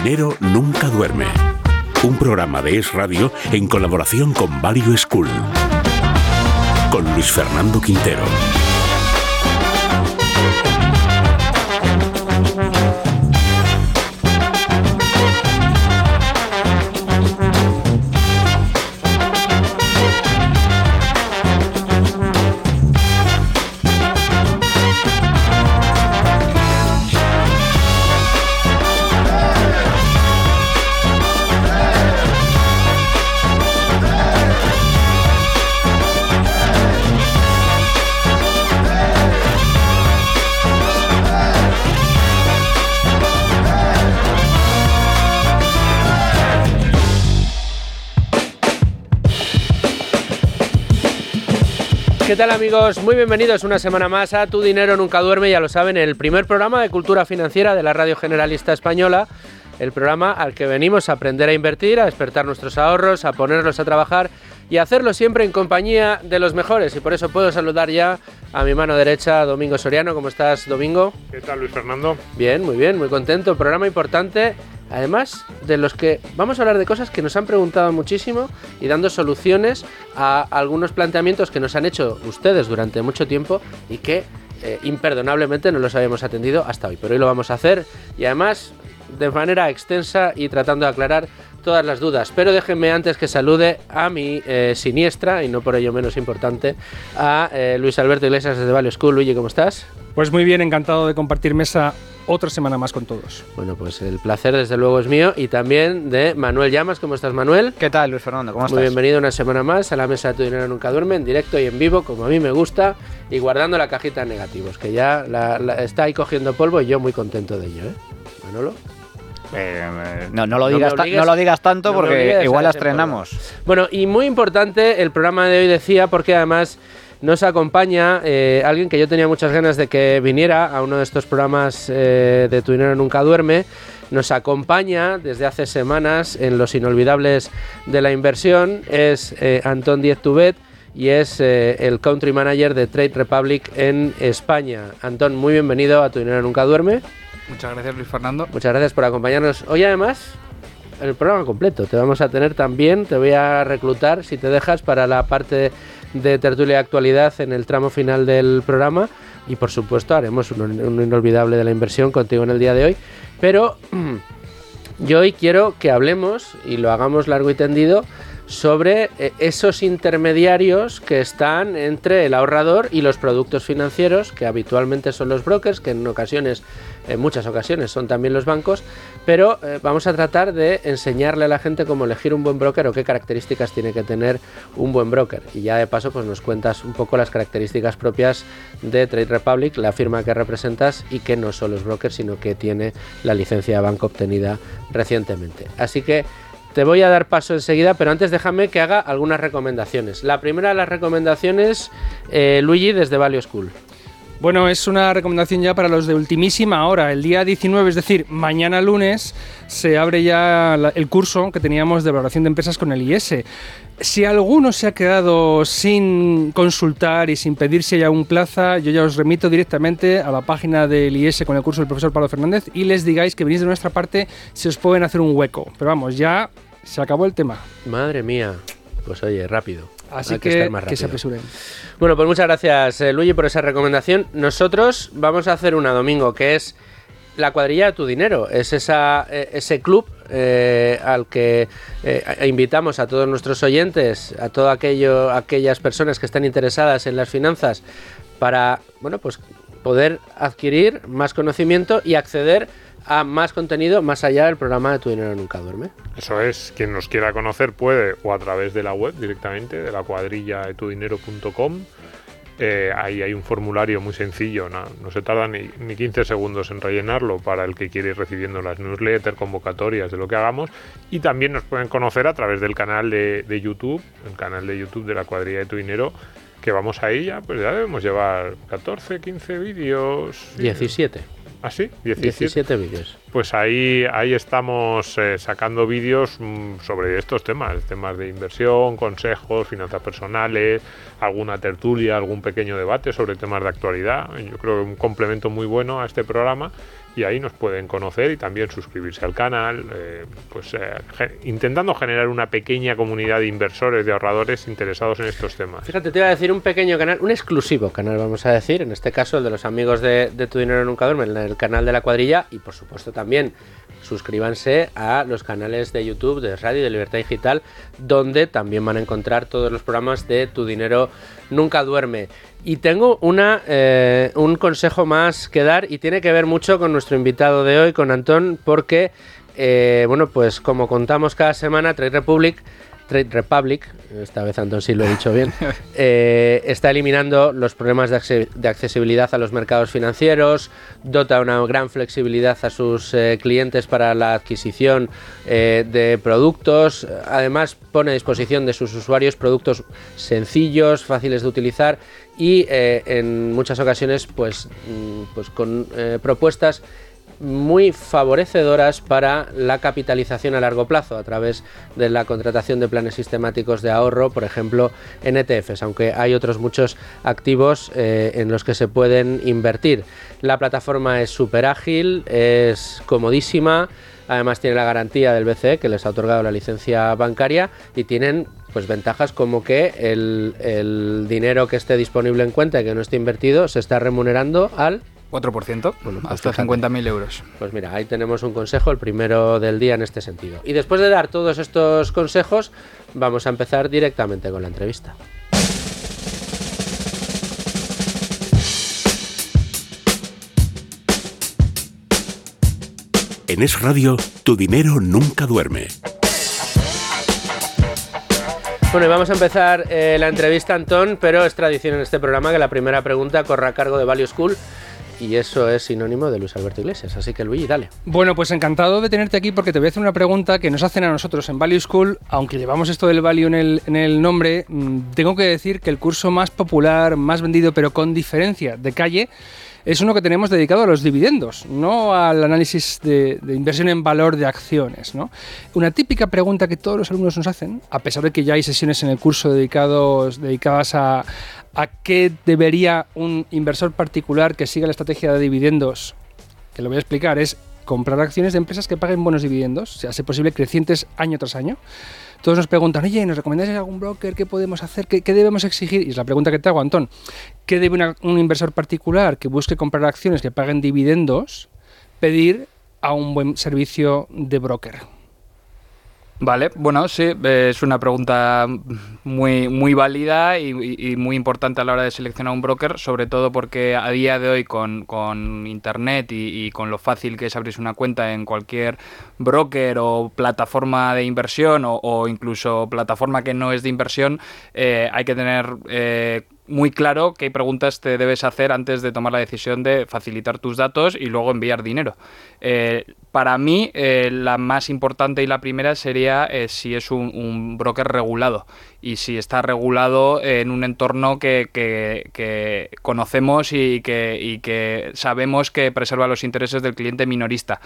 dinero nunca duerme. Un programa de Es Radio en colaboración con Value School. Con Luis Fernando Quintero. Tal amigos? Muy bienvenidos una semana más a Tu Dinero Nunca Duerme, ya lo saben, el primer programa de cultura financiera de la Radio Generalista Española, el programa al que venimos a aprender a invertir, a despertar nuestros ahorros, a ponerlos a trabajar y a hacerlo siempre en compañía de los mejores. Y por eso puedo saludar ya a mi mano derecha, Domingo Soriano. ¿Cómo estás, Domingo? ¿Qué tal, Luis Fernando? Bien, muy bien, muy contento. Programa importante Además de los que vamos a hablar de cosas que nos han preguntado muchísimo y dando soluciones a algunos planteamientos que nos han hecho ustedes durante mucho tiempo y que eh, imperdonablemente no los habíamos atendido hasta hoy. Pero hoy lo vamos a hacer y además de manera extensa y tratando de aclarar todas las dudas. Pero déjenme antes que salude a mi eh, siniestra, y no por ello menos importante, a eh, Luis Alberto Iglesias desde Value School. Luigi, ¿cómo estás? Pues muy bien, encantado de compartir mesa otra semana más con todos. Bueno, pues el placer desde luego es mío y también de Manuel Llamas. ¿Cómo estás, Manuel? ¿Qué tal, Luis Fernando? ¿Cómo estás? Muy bienvenido una semana más a la mesa de Tu Dinero Nunca Duerme, en directo y en vivo, como a mí me gusta, y guardando la cajita de negativos, que ya está ahí cogiendo polvo y yo muy contento de ello, ¿eh? Manolo. Eh, no, no, lo digas no lo digas tanto porque igual la estrenamos. Bueno, y muy importante el programa de hoy decía, porque además nos acompaña eh, alguien que yo tenía muchas ganas de que viniera a uno de estos programas eh, de Tu Dinero Nunca Duerme. Nos acompaña desde hace semanas en Los Inolvidables de la Inversión. Es Antón Diez Tubet y es el Country Manager de Trade Republic en España. Antón, muy bienvenido a Tu Dinero Nunca Duerme. Muchas gracias, Luis Fernando. Muchas gracias por acompañarnos. Hoy además el programa completo. Te vamos a tener también, te voy a reclutar si te dejas para la parte de tertulia de actualidad en el tramo final del programa y por supuesto haremos un, un inolvidable de la inversión contigo en el día de hoy. Pero yo hoy quiero que hablemos y lo hagamos largo y tendido sobre eh, esos intermediarios que están entre el ahorrador y los productos financieros, que habitualmente son los brokers, que en ocasiones, en muchas ocasiones son también los bancos, pero eh, vamos a tratar de enseñarle a la gente cómo elegir un buen broker o qué características tiene que tener un buen broker. Y ya de paso pues nos cuentas un poco las características propias de Trade Republic, la firma que representas y que no son los brokers, sino que tiene la licencia de banco obtenida recientemente. Así que te voy a dar paso enseguida, pero antes déjame que haga algunas recomendaciones. La primera de las recomendaciones, eh, Luigi, desde Value School. Bueno, es una recomendación ya para los de ultimísima hora. El día 19, es decir, mañana lunes, se abre ya el curso que teníamos de valoración de empresas con el IS. Si alguno se ha quedado sin consultar y sin pedirse ya un plaza, yo ya os remito directamente a la página del IS con el curso del profesor Pablo Fernández y les digáis que venís de nuestra parte si os pueden hacer un hueco. Pero vamos, ya se acabó el tema. Madre mía. Pues oye, rápido. Así que, que, se apresuren. Bueno, pues muchas gracias, eh, Luigi, por esa recomendación. Nosotros vamos a hacer una domingo, que es la cuadrilla de tu dinero. Es esa, eh, ese club eh, al que invitamos a todos nuestros oyentes, a todas aquellas personas que están interesadas en las finanzas, para bueno, pues poder adquirir más conocimiento y acceder a más contenido más allá del programa de Tu Dinero Nunca Duerme. Eso es, quien nos quiera conocer puede o a través de la web directamente, de la cuadrilla de tudinero.com. Eh, ahí hay un formulario muy sencillo, no, se tarda ni, ni, 15 segundos en rellenarlo para el que quiere ir recibiendo las newsletters, convocatorias de lo que hagamos. Y también nos pueden conocer a través del canal de, de YouTube, el canal de YouTube de la cuadrilla de tu dinero, que vamos ahí ya, pues ya debemos llevar 14, 15 vídeos. 17. ¿Ah, sí? 17, vídeos. Pues ahí, ahí estamos eh, sacando vídeos mm, sobre estos temas, temas de inversión, consejos, finanzas personales, alguna tertulia, algún pequeño debate sobre temas de actualidad. Yo creo que un complemento muy bueno a este programa y ahí nos pueden conocer y también suscribirse al canal, eh, pues eh, intentando generar una pequeña comunidad de inversores, de ahorradores interesados en estos temas. Fíjate, te iba a decir un pequeño canal, un exclusivo canal, vamos a decir, en este caso el de los amigos de, Tu Dinero Nunca Duerme, el canal de la cuadrilla y por supuesto también suscríbanse a los canales de YouTube de Radio de Libertad Digital, donde también van a encontrar todos los programas de Tu Dinero Nunca Duerme. Y tengo una, eh, un consejo más que dar y tiene que ver mucho con nuestro invitado de hoy, con Antón, porque, eh, bueno, pues como contamos cada semana, Trade Republic Trade Republic, esta vez Antón sí lo he dicho bien, eh, está eliminando los problemas de, accesibilidad a los mercados financieros, dota una gran flexibilidad a sus clientes para la adquisición de productos, además pone a disposición de sus usuarios productos sencillos, fáciles de utilizar y eh, en muchas ocasiones pues, mm, pues con eh, propuestas muy favorecedoras para la capitalización a largo plazo a través de la contratación de planes sistemáticos de ahorro, por ejemplo en ETFs, aunque hay otros muchos activos eh, en los que se pueden invertir. La plataforma es súper ágil, es comodísima, además tiene la garantía del BCE que les ha otorgado la licencia bancaria y tienen pues ventajas como que el, dinero que esté disponible en cuenta y que no esté invertido se está remunerando al 4%, bueno, hasta 50.000 euros. Pues mira, ahí tenemos un consejo, el primero del día en este sentido. Y después de dar todos estos consejos, vamos a empezar directamente con la entrevista. En Es Radio, tu dinero nunca duerme. Bueno, y vamos a empezar eh, la entrevista, Antón, pero es tradición en este programa que la primera pregunta corra a cargo de Value School. Y eso es sinónimo de Luis Alberto Iglesias. Así que Luigi, dale. Bueno, pues encantado de tenerte aquí porque te voy a hacer una pregunta que nos hacen a nosotros en Value School. Aunque llevamos esto del value en el, en el nombre, mm, tengo que decir que el curso más popular, más vendido, pero con diferencia de calle, es uno que tenemos dedicado a los dividendos, no al análisis de, inversión en valor de acciones. Una típica pregunta que todos los alumnos nos hacen, a pesar de que ya hay sesiones en el curso dedicados, dedicadas a, a qué debería un inversor particular que siga la estrategia de dividendos, que lo voy a explicar, es comprar acciones de empresas que paguen buenos dividendos, sea, sea posible crecientes año tras año todos nos preguntan, oye, ¿nos recomendáis algún broker? ¿Qué podemos hacer? ¿Qué, debemos exigir? Y es la pregunta que te hago, Antón. ¿Qué debe un inversor particular que busque comprar acciones que paguen dividendos pedir a un buen servicio de broker? Vale, bueno, sí, es una pregunta muy, muy válida y, muy importante a la hora de seleccionar un broker, sobre todo porque a día de hoy con, Internet y, con lo fácil que es abrirse una cuenta en cualquier broker o plataforma de inversión o, incluso plataforma que no es de inversión, eh, hay que tener... Eh, muy claro qué preguntas te debes hacer antes de tomar la decisión de facilitar tus datos y luego enviar dinero. Eh, para mí, eh, la más importante y la primera sería eh, si es un, broker regulado y si está regulado en un entorno que, conocemos y que sabemos que preserva los intereses del cliente minorista.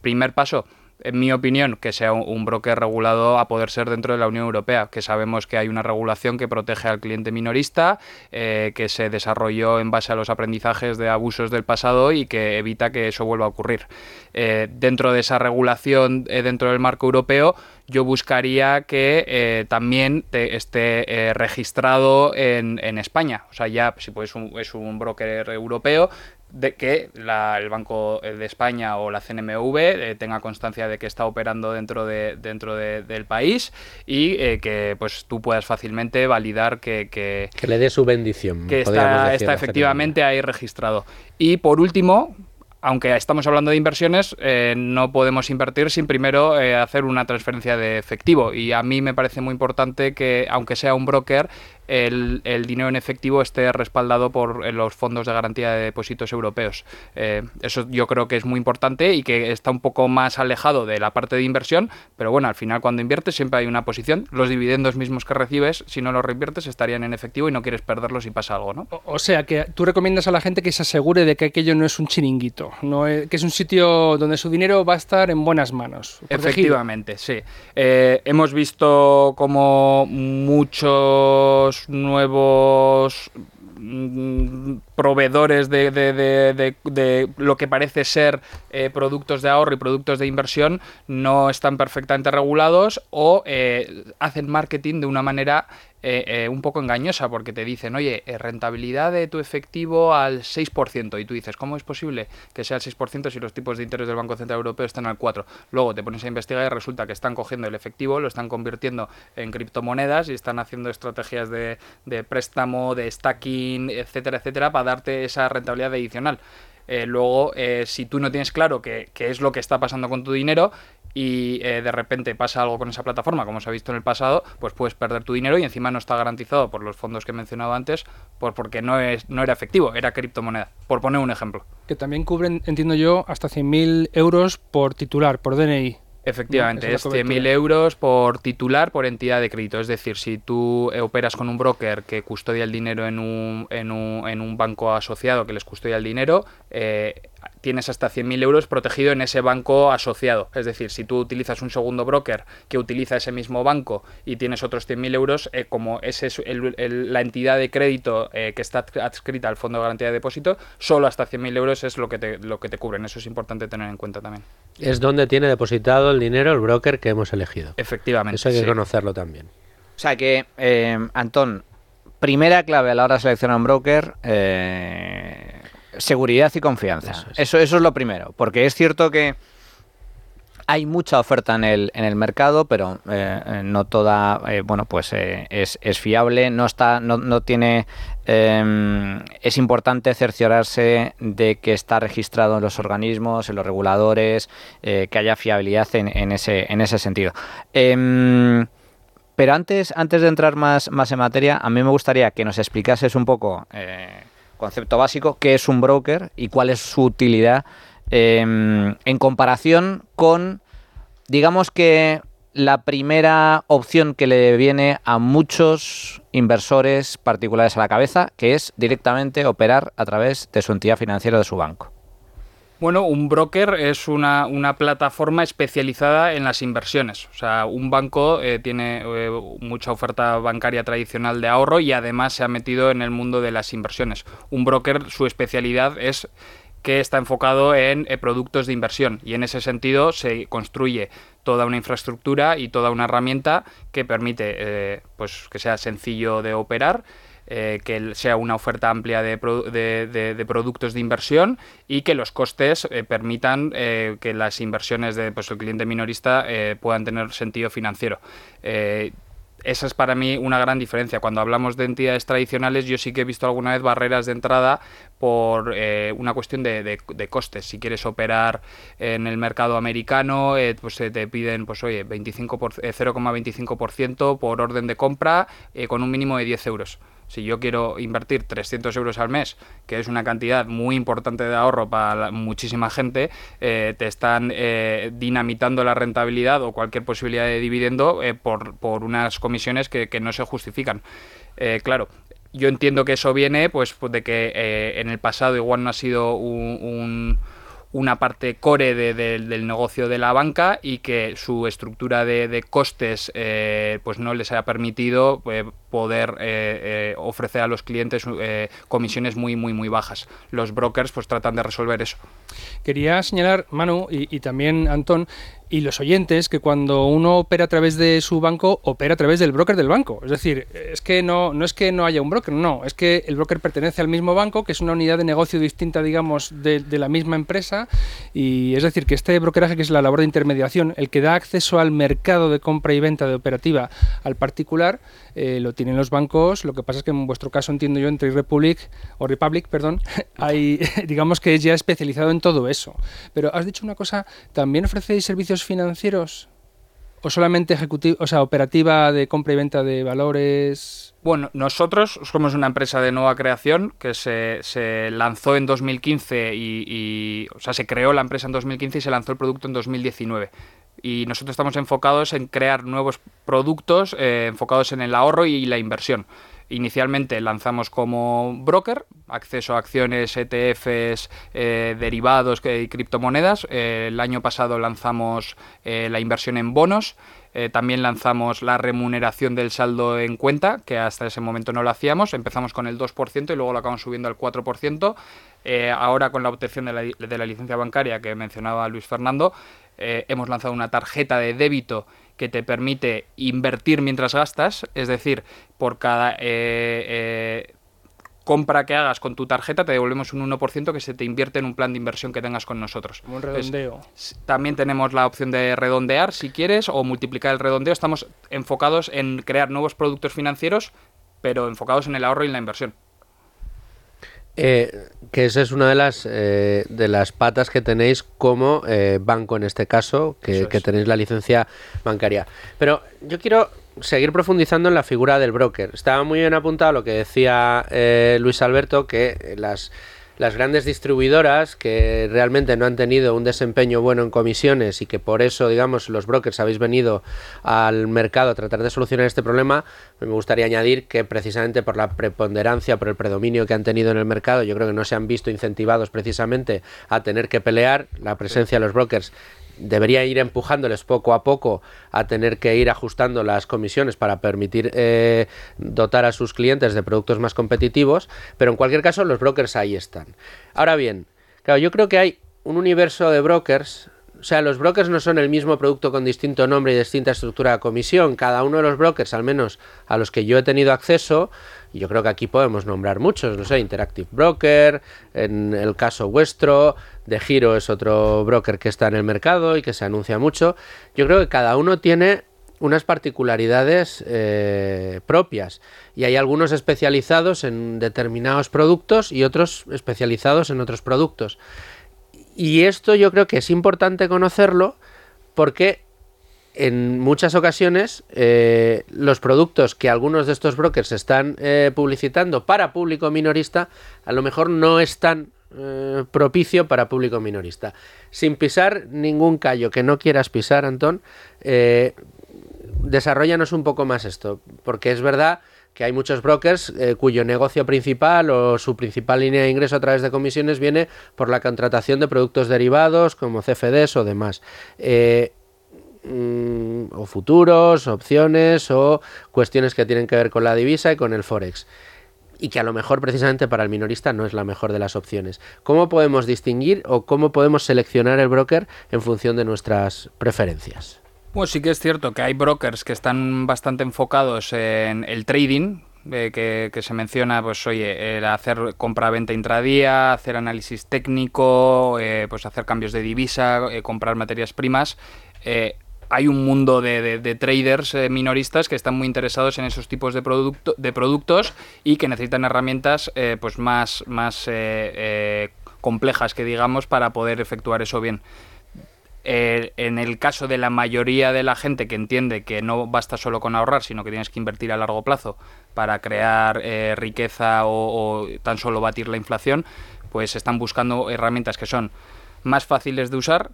primer paso en mi opinión, que sea un broker regulado a poder ser dentro de la Unión Europea, que sabemos que hay una regulación que protege al cliente minorista, eh, que se desarrolló en base a los aprendizajes de abusos del pasado y que evita que eso vuelva a ocurrir. Eh, dentro de esa regulación, eh, dentro del marco europeo, yo buscaría que también esté registrado en, España. O sea, ya si pues, es un broker europeo, de que el Banco de España o la CNMV eh, tenga constancia de que está operando dentro de dentro del país y eh, que pues tú puedas fácilmente validar que que, le dé su bendición que está, está efectivamente ahí registrado y por último aunque estamos hablando de inversiones, eh, no podemos invertir sin primero hacer una transferencia de efectivo. Y a mí me parece muy importante que, aunque sea un broker, el, dinero en efectivo esté respaldado por los fondos de garantía de depósitos europeos. Eh, eso yo creo que es muy importante y que está un poco más alejado de la parte de inversión, pero bueno, al final cuando inviertes siempre hay una posición. Los dividendos mismos que recibes, si no los reinviertes, estarían en efectivo y no quieres perderlos si pasa algo, ¿no? O, sea, que tú recomiendas a la gente que se asegure de que aquello no es un chiringuito, no que es un sitio donde su dinero va a estar en buenas manos. Efectivamente, sí. Eh, hemos visto como muchos nuevos mm, proveedores de, de- de- lo que parece ser eh, productos de ahorro y productos de inversión no están perfectamente regulados o eh, hacen marketing de una manera eh, eh, un poco engañosa porque te dicen, oye, eh, rentabilidad de tu efectivo al 6%. Y tú dices, ¿cómo es posible que sea el 6% si los tipos de interés del Banco Central Europeo están al 4%? Luego te pones a investigar y resulta que están cogiendo el efectivo, lo están convirtiendo en criptomonedas y están haciendo estrategias de, préstamo, de stacking, etcétera, etcétera, para darte esa rentabilidad adicional. Luego, si tú no tienes claro qué es lo que está pasando con tu dinero y eh, de repente pasa algo con esa plataforma, como se ha visto en el pasado, pues puedes perder tu dinero y encima no está garantizado por los fondos que he mencionado antes, por, porque no, es, no era efectivo, era criptomoneda, por poner un ejemplo. Que también cubren, entiendo yo, hasta 100.000 euros por titular, por DNI. Efectivamente, es esa es la 100.000 cobertura. euros por titular por entidad de crédito. Es decir, si tú operas con un broker que custodia el dinero en un, en un, en un banco asociado que les custodia el dinero, eh, tienes hasta 100.000 euros protegido en ese banco asociado. Es decir, si tú utilizas un segundo broker que utiliza ese mismo banco y tienes otros 100.000 euros, eh, como ese es el- el- la entidad de crédito eh, que está adscrita al Fondo de Garantía de Depósito, solo hasta 100.000 euros es lo que, te, lo que te cubren. Eso es importante tener en cuenta también. Es donde tiene depositado el dinero el broker que hemos elegido. Efectivamente. Eso hay que sí. conocerlo también. O sea que, eh, Antón, primera clave a la hora de seleccionar un broker, eh, seguridad y confianza. Eso es. eso, es lo primero, porque es cierto que hay mucha oferta en el, en el mercado, pero eh, eh, no toda, eh, bueno, pues eh, es, es fiable, no está, no, no tiene, eh, es importante cerciorarse de que está registrado en los organismos, en los reguladores, que haya fiabilidad en, en ese, en ese sentido. Em, pero antes, antes de entrar más, más en materia, a mí me gustaría que nos explicases un poco, concepto básico, qué es un broker y cuál es su utilidad eh, en comparación con, digamos que la primera opción que le viene a muchos inversores particulares a la cabeza, que es directamente operar a través de su entidad financiera de su banco. Bueno, un broker es una, una plataforma especializada en las inversiones. O sea, un banco eh, tiene eh, mucha oferta bancaria tradicional de ahorro y además se ha metido en el mundo de las inversiones. Un broker, su especialidad es que está enfocado en eh, productos de inversión y en ese sentido se construye toda una infraestructura y toda una herramienta que permite pues que sea sencillo de operar eh, que sea una oferta amplia de, de- productos de inversión y que los costes eh, permitan eh, que las inversiones del pues, el cliente minorista puedan tener sentido financiero. Esa es para mí una gran diferencia. Cuando hablamos de entidades tradicionales, yo sí que he visto alguna vez barreras de entrada por una cuestión de, de- costes. Si quieres operar en el mercado americano, eh, pues te piden, pues oye, 25 por- eh, 0,25% por orden de compra con un mínimo de 10 euros. Si yo quiero invertir 300 euros al mes, que es una cantidad muy importante de ahorro para muchísima gente, eh, te están eh, dinamitando la rentabilidad o cualquier posibilidad de dividendo eh, por, por unas comisiones que, que no se justifican. Eh, claro, yo entiendo que eso viene pues, de que en el pasado igual no ha sido un- un una parte core de- de- del negocio de la banca y que su estructura de, costes eh, pues no les haya permitido eh, poder eh, ofrecer a los clientes comisiones muy muy muy bajas. Los brokers pues tratan de resolver eso. Quería señalar, Manu, y, y también Antón, y los oyentes, que cuando uno opera a través de su banco, opera a través del broker del banco. Es decir, es que no, no es que no haya un broker, no, es que el broker pertenece al mismo banco, que es una unidad de negocio distinta, digamos, de, de la misma empresa, y es decir, que este brokeraje, que es la labor de intermediación, el que da acceso al mercado de compra y venta de operativa al particular, eh, lo tienen los bancos. Lo que pasa es que en vuestro caso, entiendo yo, entre Republic o Republic, perdón, hay, digamos que es ya especializado en todo eso. Pero has dicho una cosa, ¿también ofrecéis servicios financieros? ¿O solamente ejecutiva, o sea, operativa de compra y venta de valores? Bueno, nosotros somos una empresa de nueva creación que se, se lanzó en 2015 y, y- o sea, se creó la empresa en 2015 y se lanzó el producto en 2019. Y nosotros estamos enfocados en crear nuevos productos eh, enfocados en el ahorro y la inversión. Inicialmente lanzamos como broker, acceso a acciones, ETFs, eh, derivados y criptomonedas. Eh, el año pasado lanzamos eh, la inversión en bonos. también lanzamos la remuneración del saldo en cuenta, que hasta ese momento no lo hacíamos. Empezamos con el 2% y luego lo acabamos subiendo al 4%. ahora con la obtención de la, licencia bancaria que mencionaba Luis Fernando, hemos lanzado una tarjeta de débito que te permite invertir mientras gastas, es decir, por cada compra que hagas con tu tarjeta te devolvemos un 1% que se te invierte en un plan de inversión que tengas con nosotros. un redondeo. también tenemos la opción de redondear si quieres o multiplicar el redondeo. Estamos enfocados en crear nuevos productos financieros, pero enfocados en el ahorro y en la inversión. Eh, que esa es una de las eh, de las patas que tenéis como eh, banco en este caso, que, que, tenéis la licencia bancaria. Pero yo quiero seguir profundizando en la figura del broker. Estaba muy bien apuntado lo que decía eh, Luis Alberto, que las, las grandes distribuidoras que realmente no han tenido un desempeño bueno en comisiones y que por eso, digamos, los brokers habéis venido al mercado a tratar de solucionar este problema, me gustaría añadir que precisamente por la preponderancia, por el predominio que han tenido en el mercado, yo creo que no se han visto incentivados precisamente a tener que pelear la presencia de los brokers debería ir empujándoles poco a poco a tener que ir ajustando las comisiones para permitir eh, dotar a sus clientes de productos más competitivos, pero en cualquier caso los brokers ahí están. Ahora bien, claro, yo creo que hay un universo de brokers sea, los brokers no son el mismo producto con distinto nombre y distinta estructura de comisión. Cada uno de los brokers, al menos a los que yo he tenido acceso, y yo creo que aquí podemos nombrar muchos, no sé, Interactive Broker, en el caso vuestro, De Giro es otro broker que está en el mercado y que se anuncia mucho. Yo creo que cada uno tiene unas particularidades eh, propias y hay algunos especializados en determinados productos y otros especializados en otros productos. Y esto yo creo que es importante conocerlo porque en muchas ocasiones eh, los productos que algunos de estos brokers están eh, publicitando para público minorista a lo mejor no están eh, propicio para público minorista. Sin pisar ningún callo que no quieras pisar, Antón, desarrollanos un poco más esto, porque es verdad que hay muchos brokers eh, cuyo negocio principal o su principal línea de ingreso a través de comisiones viene por la contratación de productos derivados como CFDs o demás. Eh, mm, o futuros, opciones o cuestiones que tienen que ver con la divisa y con el forex y que a lo mejor precisamente para el minorista no es la mejor de las opciones. ¿Cómo podemos distinguir o cómo podemos seleccionar el broker en función de nuestras preferencias? Pues sí que es cierto que hay brokers que están bastante enfocados en el trading, eh, que, se menciona, pues oye, hacer compra-venta intradía, hacer análisis técnico, eh, pues hacer cambios de divisa, eh, comprar materias primas. hay un mundo de, traders minoristas que están muy interesados en esos tipos de, producto, de productos y que necesitan herramientas pues más, más complejas que digamos para poder efectuar eso bien. Eh, en el caso de la mayoría de la gente que entiende que no basta solo con ahorrar, sino que tienes que invertir a largo plazo para crear eh, riqueza o, tan solo batir la inflación, pues están buscando herramientas que son más fáciles de usar,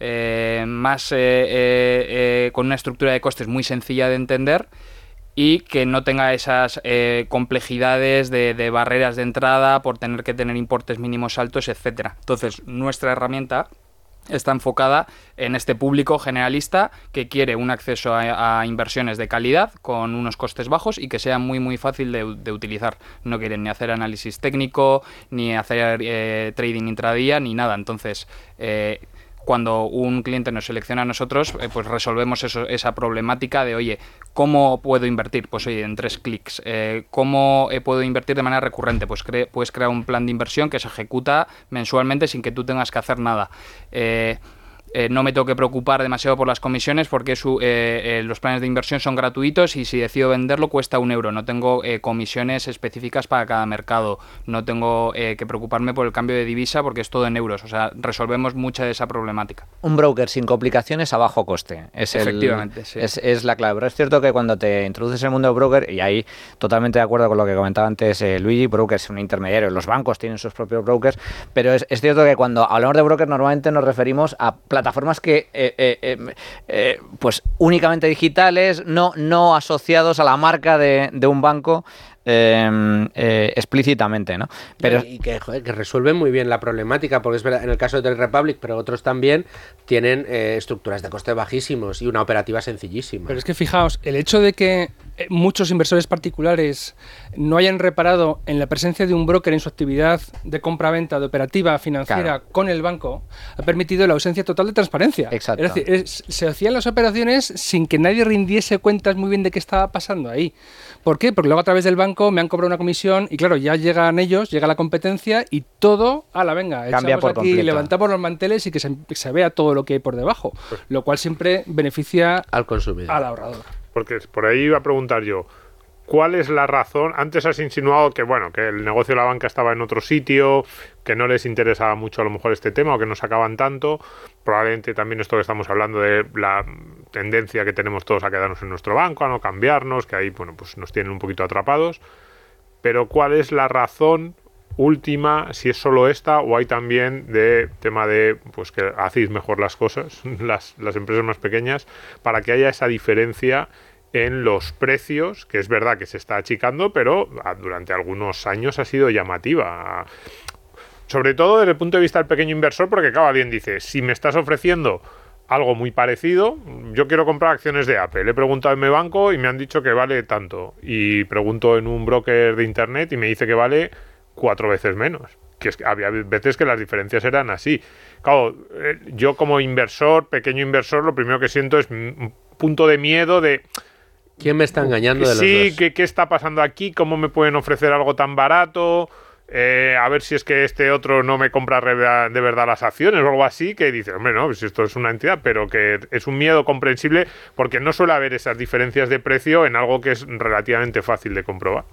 eh, más con una estructura de costes muy sencilla de entender y que no tenga esas complejidades de, de, barreras de entrada por tener que tener importes mínimos altos, etcétera. Entonces, nuestra herramienta está enfocada en este público generalista que quiere un acceso a, inversiones de calidad con unos costes bajos y que sea muy muy fácil de, utilizar. No quieren ni hacer análisis técnico, ni hacer eh, trading intradía, ni nada. Entonces, eh, cuando un cliente nos selecciona a nosotros, eh, pues resolvemos esa problemática de, oye, ¿cómo puedo invertir? Pues oye, en tres clics. Eh, ¿Cómo eh, puedo invertir de manera recurrente? Pues puedes crear un plan de inversión que se ejecuta mensualmente sin que tú tengas que hacer nada. Eh, no me tengo que preocupar demasiado por las comisiones porque su, eh, eh, los planes de inversión son gratuitos y si decido venderlo cuesta un euro. No tengo comisiones específicas para cada mercado. No tengo que preocuparme por el cambio de divisa porque es todo en euros. O sea, resolvemos mucha de esa problemática. Un broker sin complicaciones a bajo coste. Es Efectivamente, sí. es, la clave. Pero es cierto que cuando te introduces en el mundo del broker, y ahí totalmente de acuerdo con lo que comentaba antes Luigi, broker es un intermediario. Los bancos tienen sus propios brokers, pero es, es cierto que cuando hablamos de broker normalmente nos referimos a plataformas plataformas que, eh, eh, eh, pues únicamente digitales, no, no asociados a la marca de, un banco. em, eh, explícitamente, ¿no? Pero, y que, joder, que resuelven muy bien la problemática, porque es verdad, en el caso de Trade Republic, pero otros también, tienen eh, estructuras de coste bajísimos y una operativa sencillísima. Pero es que fijaos, el hecho de que muchos inversores particulares no hayan reparado en la presencia de un broker en su actividad de compra-venta de operativa financiera con el banco ha permitido la ausencia total de transparencia. Exacto. Es decir, se hacían las operaciones sin que nadie rindiese cuentas muy bien de qué estaba pasando ahí. ¿Por qué? Porque luego a través del banco me han cobrado una comisión y claro, ya llegan ellos, llega la competencia y todo a la venga. Cambia por aquí, levantamos los manteles y que se, vea todo lo que hay por debajo, pues lo cual siempre beneficia al consumidor, al ahorrador. Porque por ahí iba a preguntar yo, ¿cuál es la razón? Antes has insinuado que bueno, que el negocio de la banca estaba en otro sitio, que no les interesaba mucho a lo mejor este tema o que no sacaban tanto. Probablemente también esto que estamos hablando de la tendencia que tenemos todos a quedarnos en nuestro banco, a no cambiarnos, que ahí bueno, pues nos tienen un poquito atrapados. Pero ¿cuál es la razón última, si es solo esta o hay también de tema de pues que hacéis mejor las cosas, las, las empresas más pequeñas, para que haya esa diferencia en los precios, que es verdad que se está achicando, pero ah, durante algunos años ha sido llamativa. Sobre todo desde el punto de vista del pequeño inversor, porque cada alguien dice, si me estás ofreciendo algo muy parecido, yo quiero comprar acciones de Apple. he preguntado en mi banco y me han dicho que vale tanto. Y pregunto en un broker de internet y me dice que vale cuatro veces menos. Que es que había veces que las diferencias eran así. Claro, eh, yo como inversor, pequeño inversor, lo primero que siento es un punto de miedo de... ¿Quién me está engañando de los Sí, ¿qué, está pasando aquí? ¿Cómo me pueden ofrecer algo tan barato? Eh, a ver si es que este otro no me compra de verdad las acciones o algo así, que dice, hombre, no, pues esto es una entidad, pero que es un miedo comprensible porque no suele haber esas diferencias de precio en algo que es relativamente fácil de comprobar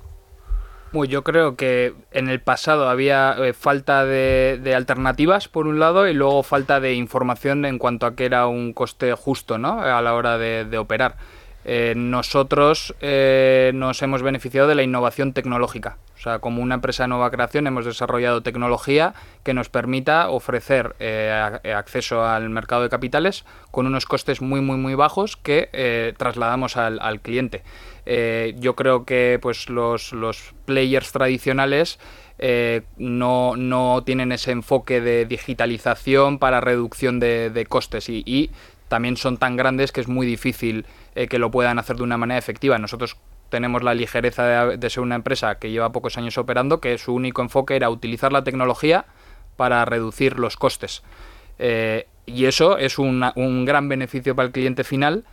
yo creo que en el pasado había eh, falta de, alternativas, por un lado, y luego falta de información en cuanto a que era un coste justo ¿no? a la hora de, operar. Eh, nosotros eh, nos hemos beneficiado de la innovación tecnológica. O sea, como una empresa de nueva creación hemos desarrollado tecnología que nos permita ofrecer acceso al mercado de capitales con unos costes muy, muy, muy bajos que trasladamos al cliente. Eh, yo creo que pues los, players tradicionales eh, no, tienen ese enfoque de digitalización para reducción de, costes y, también son tan grandes que es muy difícil eh, que lo puedan hacer de una manera efectiva. Nosotros tenemos la ligereza de, ser una empresa que lleva pocos años operando, que su único enfoque era utilizar la tecnología para reducir los costes. y eso es un gran beneficio para el cliente final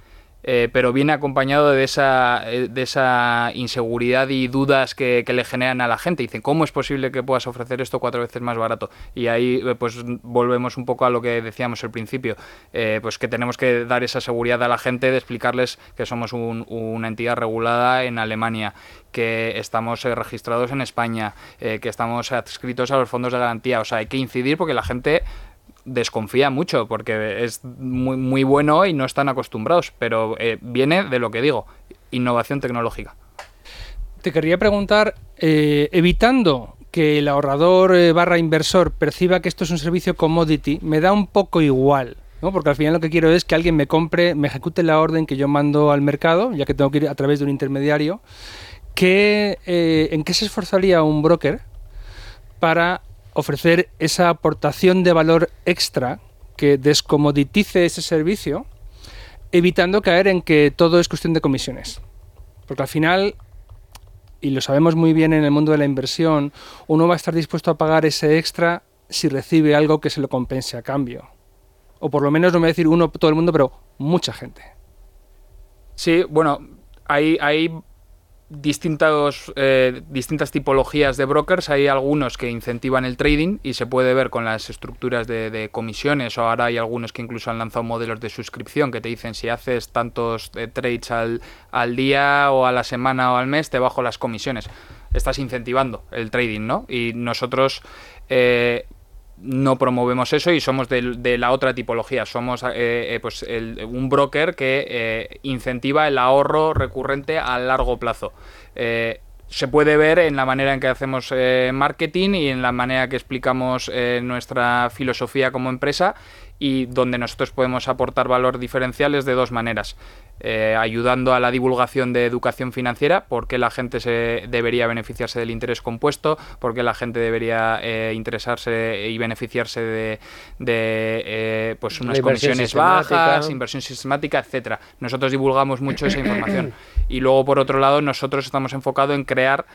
eh, pero viene acompañado de esa, eh, de esa inseguridad y dudas que, le generan a la gente. Dicen, ¿cómo es posible que puedas ofrecer esto cuatro veces más barato? Y ahí eh, pues volvemos un poco a lo que decíamos al principio, pues que tenemos que dar esa seguridad a la gente de explicarles que somos una entidad regulada en Alemania, que estamos registrados en España, que estamos adscritos a los fondos de garantía. O sea, hay que incidir porque la gente desconfía mucho porque es muy, muy bueno y no están acostumbrados, pero eh, viene de lo que digo, innovación tecnológica. Te quería preguntar, eh, evitando que el ahorrador eh, barra inversor perciba que esto es un servicio commodity, me da un poco igual. ¿no? Porque al final lo que quiero es que alguien me compre, me ejecute la orden que yo mando al mercado, ya que tengo que ir a través de un intermediario. Que, ¿En qué se esforzaría un broker para ofrecer esa aportación de valor extra que descomoditice ese servicio, evitando caer en que todo es cuestión de comisiones. Porque al final, y lo sabemos muy bien en el mundo de la inversión, uno va a estar dispuesto a pagar ese extra si recibe algo que se lo compense a cambio. O por lo menos no voy a decir uno todo el mundo, pero mucha gente. Sí, bueno, hay, hay distintos, eh, distintas tipologías de brokers. Hay algunos que incentivan el trading y se puede ver con las estructuras de, comisiones o ahora hay algunos que incluso han lanzado modelos de suscripción que te dicen si haces tantos eh, trades al, al, día o a la semana o al mes te bajo las comisiones. Estás incentivando el trading, ¿no? Y nosotros... Eh, no promovemos eso y somos de, la otra tipología. Somos eh, eh, pues un broker que eh, incentiva el ahorro recurrente a largo plazo. se puede ver en la manera en que hacemos marketing y en la manera que explicamos nuestra filosofía como empresa y donde nosotros podemos aportar valor diferenciales de dos maneras. Eh, ayudando a la divulgación de educación financiera, porque la gente se debería beneficiarse del interés compuesto, porque la gente debería eh, interesarse y beneficiarse de, de pues unas comisiones bajas, inversión sistemática, etcétera. Nosotros divulgamos mucho esa información. Y luego, por otro lado, nosotros estamos enfocados en crear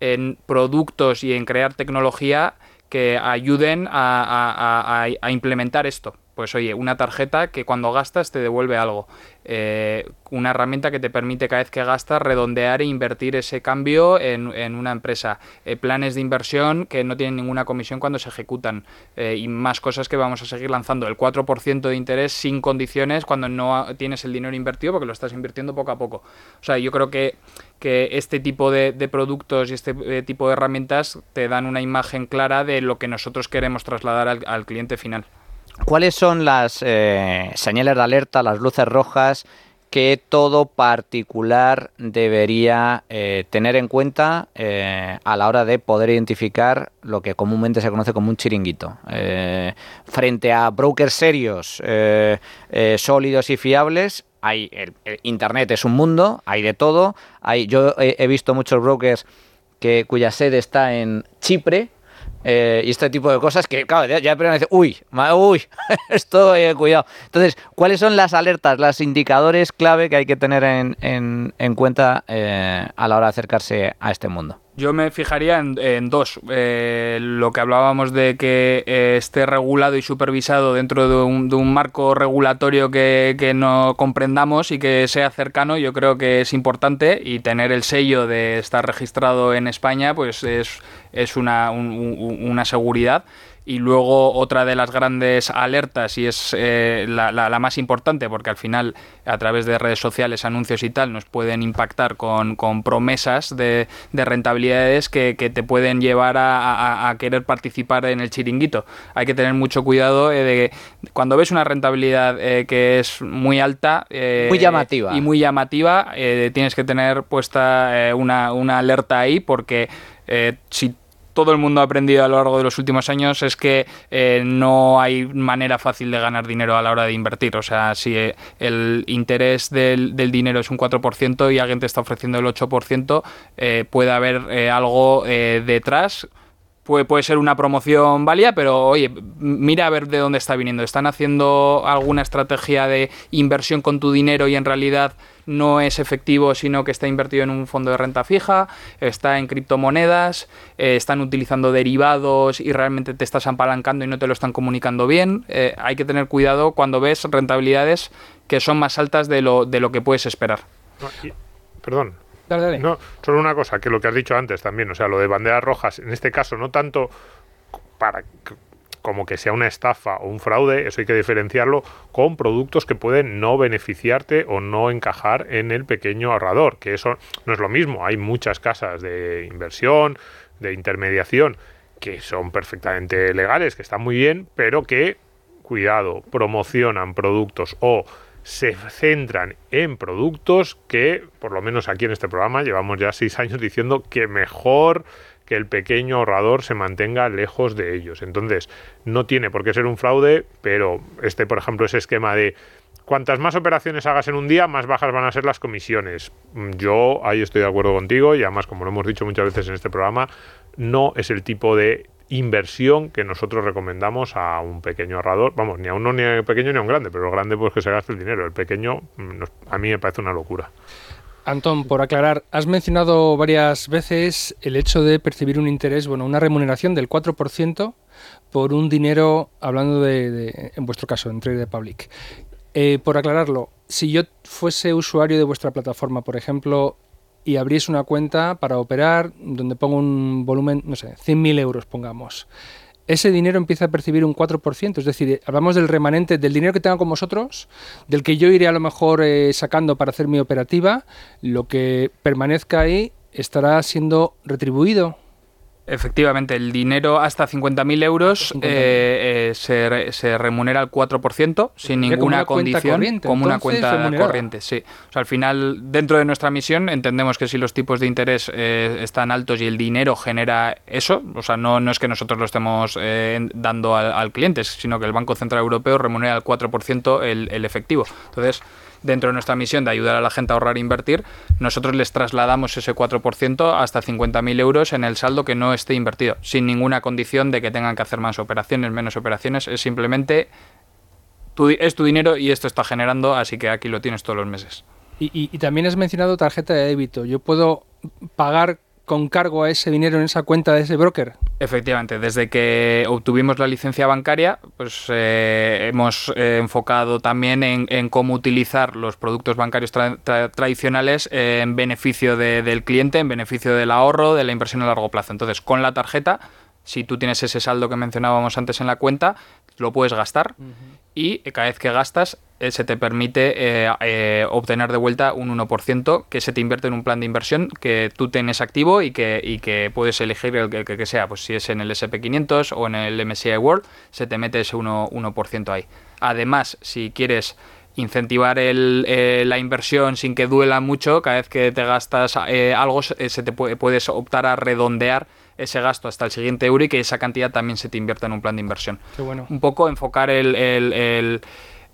en productos y en crear tecnología que ayuden a implementar esto pues oye, una tarjeta que cuando gastas te devuelve algo. Eh, una herramienta que te permite cada vez que gastas redondear e invertir ese cambio en, una empresa. Eh, planes de inversión que no tienen ninguna comisión cuando se ejecutan. Eh, y más cosas que vamos a seguir lanzando. El 4% de interés sin condiciones cuando no tienes el dinero invertido porque lo estás invirtiendo poco a poco. O sea, yo creo que, que este tipo de, productos y este tipo de herramientas te dan una imagen clara de lo que nosotros queremos trasladar al cliente final. ¿Cuáles son las eh, señales de alerta, las luces rojas que todo particular debería eh, tener en cuenta eh, a la hora de poder identificar lo que comúnmente se conoce como un chiringuito? frente a brokers serios, sólidos y fiables, hay el, Internet es un mundo, hay de todo. Hay, yo he, visto muchos brokers que, cuya sede está en Chipre, eh, y este tipo de cosas que, claro, ya, ya dice, uy, uy, esto, eh, cuidado. Entonces, ¿cuáles son las alertas, los indicadores clave que hay que tener en, en, cuenta eh, a la hora de acercarse a este mundo? Yo me fijaría en, dos. lo que hablábamos de que esté regulado y supervisado dentro de un, de un marco regulatorio que, que, no comprendamos y que sea cercano, yo creo que es importante y tener el sello de estar registrado en España, pues es, es una, una seguridad. Y luego otra de las grandes alertas, y es eh, la, la, más importante, porque al final a través de redes sociales, anuncios y tal, nos pueden impactar con, con promesas de, de, rentabilidades que, que, te pueden llevar a, a, querer participar en el chiringuito. Hay que tener mucho cuidado eh, de cuando ves una rentabilidad eh, que es muy alta muy llamativa. y muy llamativa, tienes que tener puesta una, una alerta ahí porque si todo el mundo ha aprendido a lo largo de los últimos años es que eh, no hay manera fácil de ganar dinero a la hora de invertir. O sea, si eh, el interés del, dinero es un 4% y alguien te está ofreciendo el 8%, eh, puede haber algo detrás. Puede, puede, ser una promoción válida, pero oye, mira a ver de dónde está viniendo. ¿Están haciendo alguna estrategia de inversión con tu dinero y en realidad no es efectivo, sino que está invertido en un fondo de renta fija, está en criptomonedas, eh, están utilizando derivados y realmente te estás apalancando y no te lo están comunicando bien. Eh, hay que tener cuidado cuando ves rentabilidades que son más altas de lo, de lo que puedes esperar. perdón, No, solo una cosa, que lo que has dicho antes también, o sea, lo de banderas rojas, en este caso no tanto para como que sea una estafa o un fraude, eso hay que diferenciarlo con productos que pueden no beneficiarte o no encajar en el pequeño ahorrador, que eso no es lo mismo. Hay muchas casas de inversión, de intermediación, que son perfectamente legales, que están muy bien, pero que, cuidado, promocionan productos o se centran en productos que, por lo menos aquí en este programa, llevamos ya seis años diciendo que mejor que el pequeño ahorrador se mantenga lejos de ellos. Entonces, no tiene por qué ser un fraude, pero este, por ejemplo, ese esquema de cuantas más operaciones hagas en un día, más bajas van a ser las comisiones. Yo ahí estoy de acuerdo contigo y además, como lo hemos dicho muchas veces en este programa, no es el tipo de inversión que nosotros recomendamos a un pequeño ahorrador, vamos, ni a uno ni a un pequeño ni a un grande, pero el grande pues que se gaste el dinero, el pequeño mm, a mí me parece una locura. Antón, por aclarar, has mencionado varias veces el hecho de percibir un interés, bueno, una remuneración del 4% por un dinero, hablando de, en vuestro caso, en Trade Public. Eh, por aclararlo, si yo fuese usuario de vuestra plataforma, por ejemplo, y abriese una cuenta para operar donde pongo un volumen, no sé, 100.000 euros, pongamos, ese dinero empieza a percibir un 4%. Es decir, hablamos del remanente, del dinero que tengo con vosotros, del que yo iré a lo mejor eh, sacando para hacer mi operativa, lo que permanezca ahí estará siendo retribuido. Efectivamente, el dinero hasta 50.000 euros eh, eh, se, se, remunera al 4% sin ninguna condición, como una cuenta corriente. Sí. O sea, al final, dentro de nuestra misión, entendemos que si los tipos de interés eh, están altos y el dinero genera eso, o sea, no, no es que nosotros lo estemos dando al, cliente, sino que el Banco Central Europeo remunera al 4% el, el efectivo. Entonces, dentro de nuestra misión de ayudar a la gente a ahorrar e invertir, nosotros les trasladamos ese 4% hasta 50.000 euros en el saldo que no esté invertido, sin ninguna condición de que tengan que hacer más operaciones, menos operaciones, es simplemente tu, es tu dinero y esto está generando, así que aquí lo tienes todos los meses. Y, y también has mencionado tarjeta de débito. Yo puedo pagar con cargo a ese dinero en esa cuenta de ese broker? Efectivamente, desde que obtuvimos la licencia bancaria, pues eh, hemos eh, enfocado también en, cómo utilizar los productos bancarios tradicionales en beneficio del cliente, en beneficio del ahorro, de la inversión a largo plazo. Entonces, con la tarjeta, si tú tienes ese saldo que mencionábamos antes en la cuenta, lo puedes gastar y cada vez que gastas eh, se te permite eh, eh, obtener de vuelta un 1% que se te invierte en un plan de inversión que tú tienes activo y que, y que puedes elegir el que, sea, pues si es en el SP500 o en el MSCI World, se te mete ese 1%, ahí. Además, si quieres incentivar la inversión sin que duela mucho, cada vez que te gastas algo, se te puedes optar a redondear ese gasto hasta el siguiente euro y que esa cantidad también se te invierta en un plan de inversión. bueno. Un poco enfocar el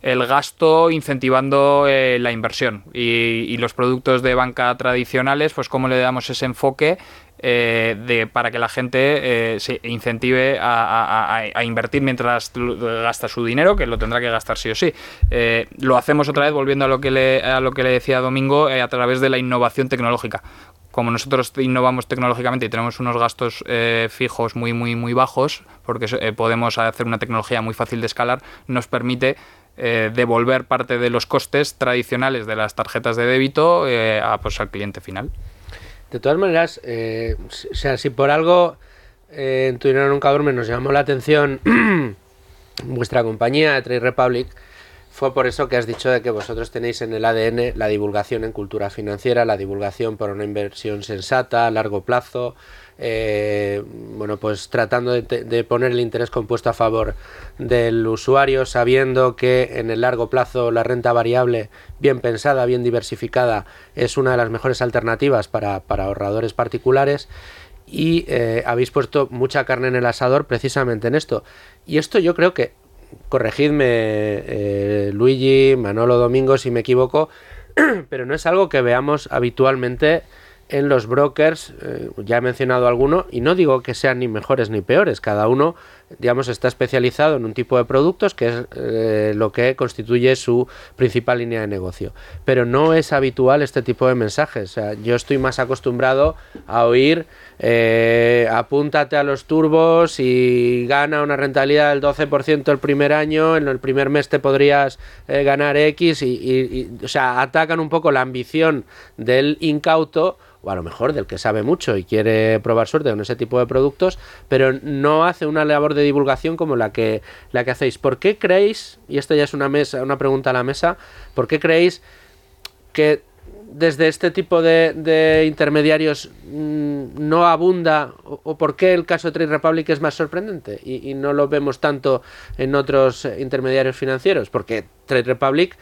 el gasto incentivando eh, la inversión y, los productos de banca tradicionales, pues cómo le damos ese enfoque eh, de, para que la gente eh, se incentive a, invertir mientras gasta su dinero, que lo tendrá que gastar sí o sí. lo hacemos otra vez, volviendo a lo que le, a lo que le decía Domingo, a través de la innovación tecnológica como nosotros innovamos tecnológicamente y tenemos unos gastos fijos muy, muy, muy bajos, porque podemos hacer una tecnología muy fácil de escalar, nos permite eh, devolver parte de los costes tradicionales de las tarjetas de débito eh, a, pues, al cliente final. De todas maneras, eh, o sea, si por algo en Tu Dinero Nunca Duerme nos llamó la atención vuestra compañía, Trade Republic, fue por eso que has dicho de que vosotros tenéis en el ADN la divulgación en cultura financiera, la divulgación por una inversión sensata, a largo plazo, eh, bueno, pues tratando de, poner el interés compuesto a favor del usuario, sabiendo que en el largo plazo la renta variable, bien pensada, bien diversificada, es una de las mejores alternativas para, ahorradores particulares. Y eh, habéis puesto mucha carne en el asador precisamente en esto. Y esto yo creo que, corregidme eh, Luigi, Manolo Domingo si me equivoco, pero no es algo que veamos habitualmente en los brokers, eh, ya he mencionado alguno, y no digo que sean ni mejores ni peores, cada uno, digamos, está especializado en un tipo de productos que es eh, lo que constituye su principal línea de negocio. Pero no es habitual este tipo de mensajes. yo estoy más acostumbrado a oír eh, apúntate a los turbos y gana una rentabilidad del 12% el primer año, en el primer mes te podrías ganar X y, o sea, atacan un poco la ambición del incauto o a lo mejor del que sabe mucho y quiere probar suerte con ese tipo de productos, pero no hace una labor de divulgación como la que, la que hacéis. ¿Por qué creéis, y esto ya es una, mesa, una pregunta a la mesa, ¿por qué creéis que desde este tipo de, intermediarios mm, no abunda o, por qué el caso de Trade Republic es más sorprendente y, no lo vemos tanto en otros intermediarios financieros? Porque Trade Republic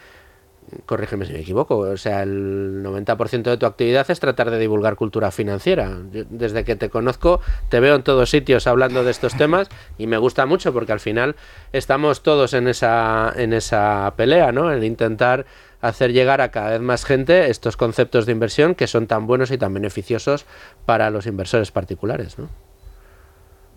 corrígeme si me equivoco, o sea, el 90% de tu actividad es tratar de divulgar cultura financiera. desde que te conozco, te veo en todos sitios hablando de estos temas y me gusta mucho porque al final estamos todos en esa, en esa pelea, ¿no? En intentar hacer llegar a cada vez más gente estos conceptos de inversión que son tan buenos y tan beneficiosos para los inversores particulares, ¿no?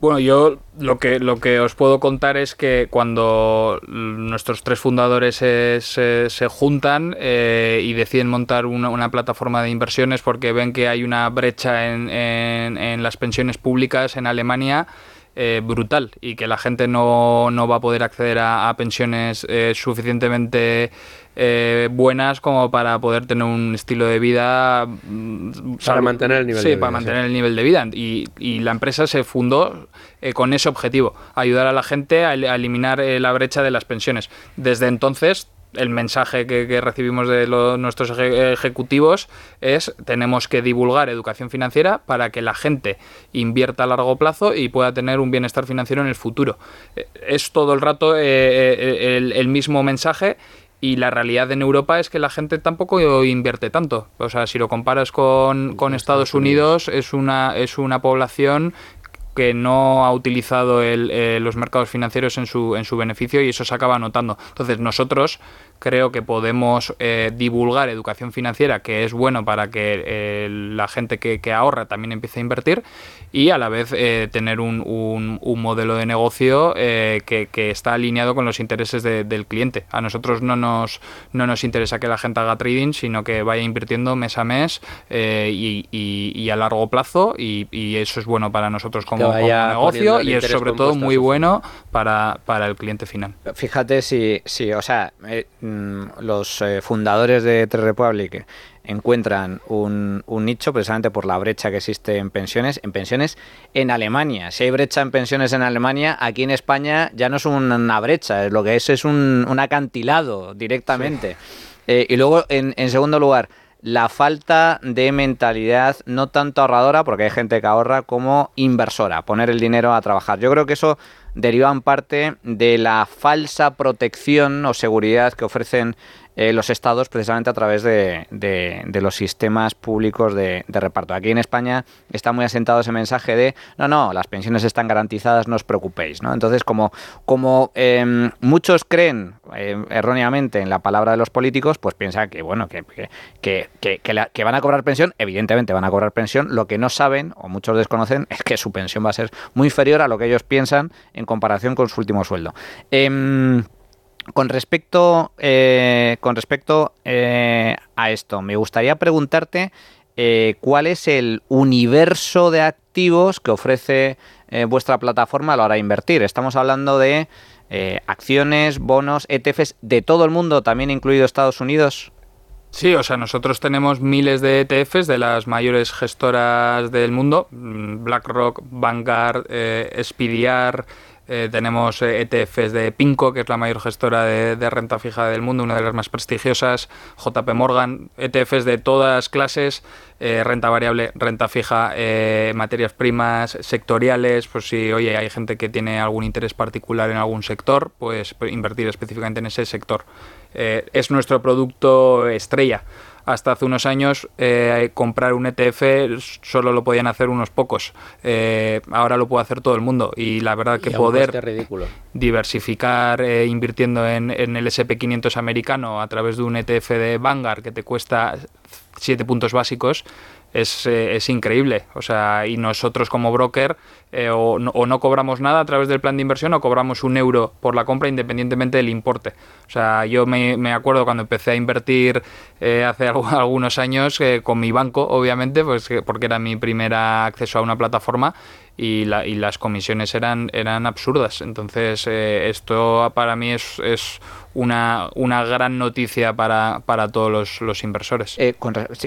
Bueno, yo lo que, lo que os puedo contar es que cuando nuestros tres fundadores se, se, juntan eh, y deciden montar una, plataforma de inversiones porque ven que hay una brecha en, en, las pensiones públicas en Alemania, eh, brutal y que la gente no, no, va a poder acceder a, pensiones eh, suficientemente eh, buenas como para poder tener un estilo de vida mm, para mantener el nivel sí, de vida, para mantener el nivel de vida. Y, y la empresa se fundó eh, con ese objetivo ayudar a la gente a, eliminar eh, la brecha de las pensiones. Desde entonces el mensaje que, recibimos de nuestros ejecutivos es tenemos que divulgar educación financiera para que la gente invierta a largo plazo y pueda tener un bienestar financiero en el futuro. Es todo el rato eh, el, mismo mensaje y la realidad en Europa es que la gente tampoco invierte tanto. O sea, si lo comparas con, con Estados Unidos, es una, es una población que no ha utilizado eh, los mercados financieros en su, en su beneficio y eso se acaba notando. Entonces nosotros creo que podemos eh, divulgar educación financiera, que es bueno para que eh, la gente que, ahorra también empiece a invertir y a la vez eh, tener un, un, modelo de negocio que, está alineado con los intereses del cliente. A nosotros no nos, no nos interesa que la gente haga trading, sino que vaya invirtiendo mes a mes y, y, a largo plazo y, eso es bueno para nosotros como, negocio y es sobre todo muy bueno para, para el cliente final. Fíjate si, si o sea, Mm, los eh, fundadores de Trade Republic encuentran un, nicho precisamente por la brecha que existe en pensiones. En pensiones en Alemania. Si hay brecha en pensiones en Alemania, aquí en España ya no es una brecha, lo que es es un, acantilado directamente. Eh, y luego, en, en segundo lugar, la falta de mentalidad no tanto ahorradora, porque hay gente que ahorra, como inversora, poner el dinero a trabajar. Yo creo que eso deriva en parte de la falsa protección o seguridad que ofrecen eh, los estados precisamente a través de, los sistemas públicos de, reparto. Aquí en España está muy asentado ese mensaje de no, no, las pensiones están garantizadas, no os preocupéis. ¿no? Entonces, como, em, muchos creen em, erróneamente en la palabra de los políticos, pues piensan que bueno, que, van a cobrar pensión, evidentemente van a cobrar pensión, lo que no saben o muchos desconocen es que su pensión va a ser muy inferior a lo que ellos piensan en comparación con su último sueldo. Con respecto, eh, con respecto eh, a esto, me gustaría preguntarte eh, cuál es el universo de activos que ofrece vuestra plataforma a la hora de invertir. Estamos hablando de acciones, bonos, ETFs de todo el mundo, también incluido Estados Unidos. Sí, o sea, nosotros tenemos miles de ETFs de las mayores gestoras del mundo, mm, BlackRock, Vanguard, SPDR, eh, tenemos ETFs eh, e de Pinco, que es la mayor gestora de, renta fija del mundo, una de las más prestigiosas, JP Morgan, ETFs de todas clases, eh, renta variable, renta fija, materias primas, sectoriales, pues si oye, hay gente que tiene algún interés particular en algún sector, pues, pues invertir específicamente en ese sector. es nuestro producto estrella hasta hace unos años eh, comprar un ETF solo lo podían hacer unos pocos. Eh, ahora lo puede hacer todo el mundo y la verdad que poder diversificar eh, invirtiendo en, en el SP500 americano a través de un ETF de Vanguard que te cuesta 7 puntos básicos es, eh, es, increíble. O sea, y nosotros como broker eh, o, no, cobramos nada a través del plan de inversión o cobramos un euro por la compra independientemente del importe. O sea, yo me, me acuerdo cuando empecé a invertir eh, hace algunos años con mi banco, obviamente, pues porque era mi primer acceso a una plataforma y, la, y las comisiones eran, eran absurdas. Entonces, esto para mí es, es una, una gran noticia para, para todos los, inversores. Eh,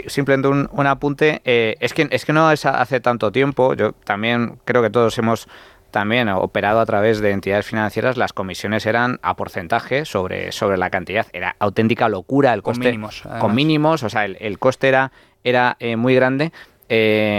simplemente un, un apunte. Eh, es, que, es que no es hace tanto tiempo. Yo también creo que todos hemos también operado a través de entidades financieras, las comisiones eran a porcentaje sobre, sobre la cantidad. Era auténtica locura el coste. Con mínimos. Con mínimos, o sea, el, coste era, era eh, muy grande.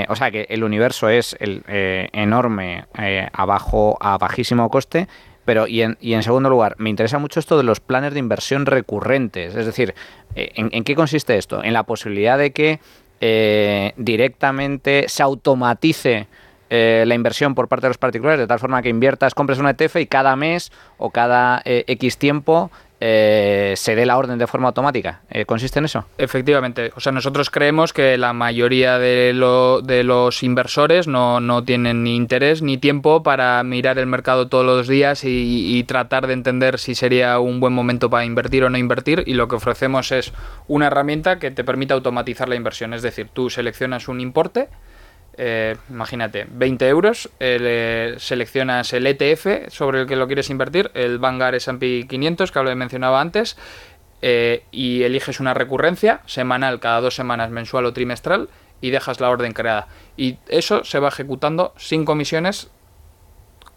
o sea que el universo es el, enorme abajo a bajísimo coste pero, y en, y en segundo lugar, me interesa mucho esto de los planes de inversión recurrentes. Es decir, eh, ¿en, qué consiste esto? En la posibilidad de que eh, directamente se automatice eh, la inversión por parte de los particulares, de tal forma que inviertas, compres un ETF y cada mes o cada X tiempo eh, se dé la orden de forma automática. Eh, ¿Consiste en eso? Efectivamente. O sea, nosotros creemos que la mayoría de, de los inversores no, tienen ni interés ni tiempo para mirar el mercado todos los días y, tratar de entender si sería un buen momento para invertir o no invertir. Y lo que ofrecemos es una herramienta que te permite automatizar la inversión. Es decir, tú seleccionas un importe eh, imagínate, 20 euros, eh, seleccionas el ETF sobre el que lo quieres invertir, el Vanguard S&P 500 que mencionaba antes, eh, y eliges una recurrencia semanal, cada dos semanas, mensual o trimestral, y dejas la orden creada. Y eso se va ejecutando sin comisiones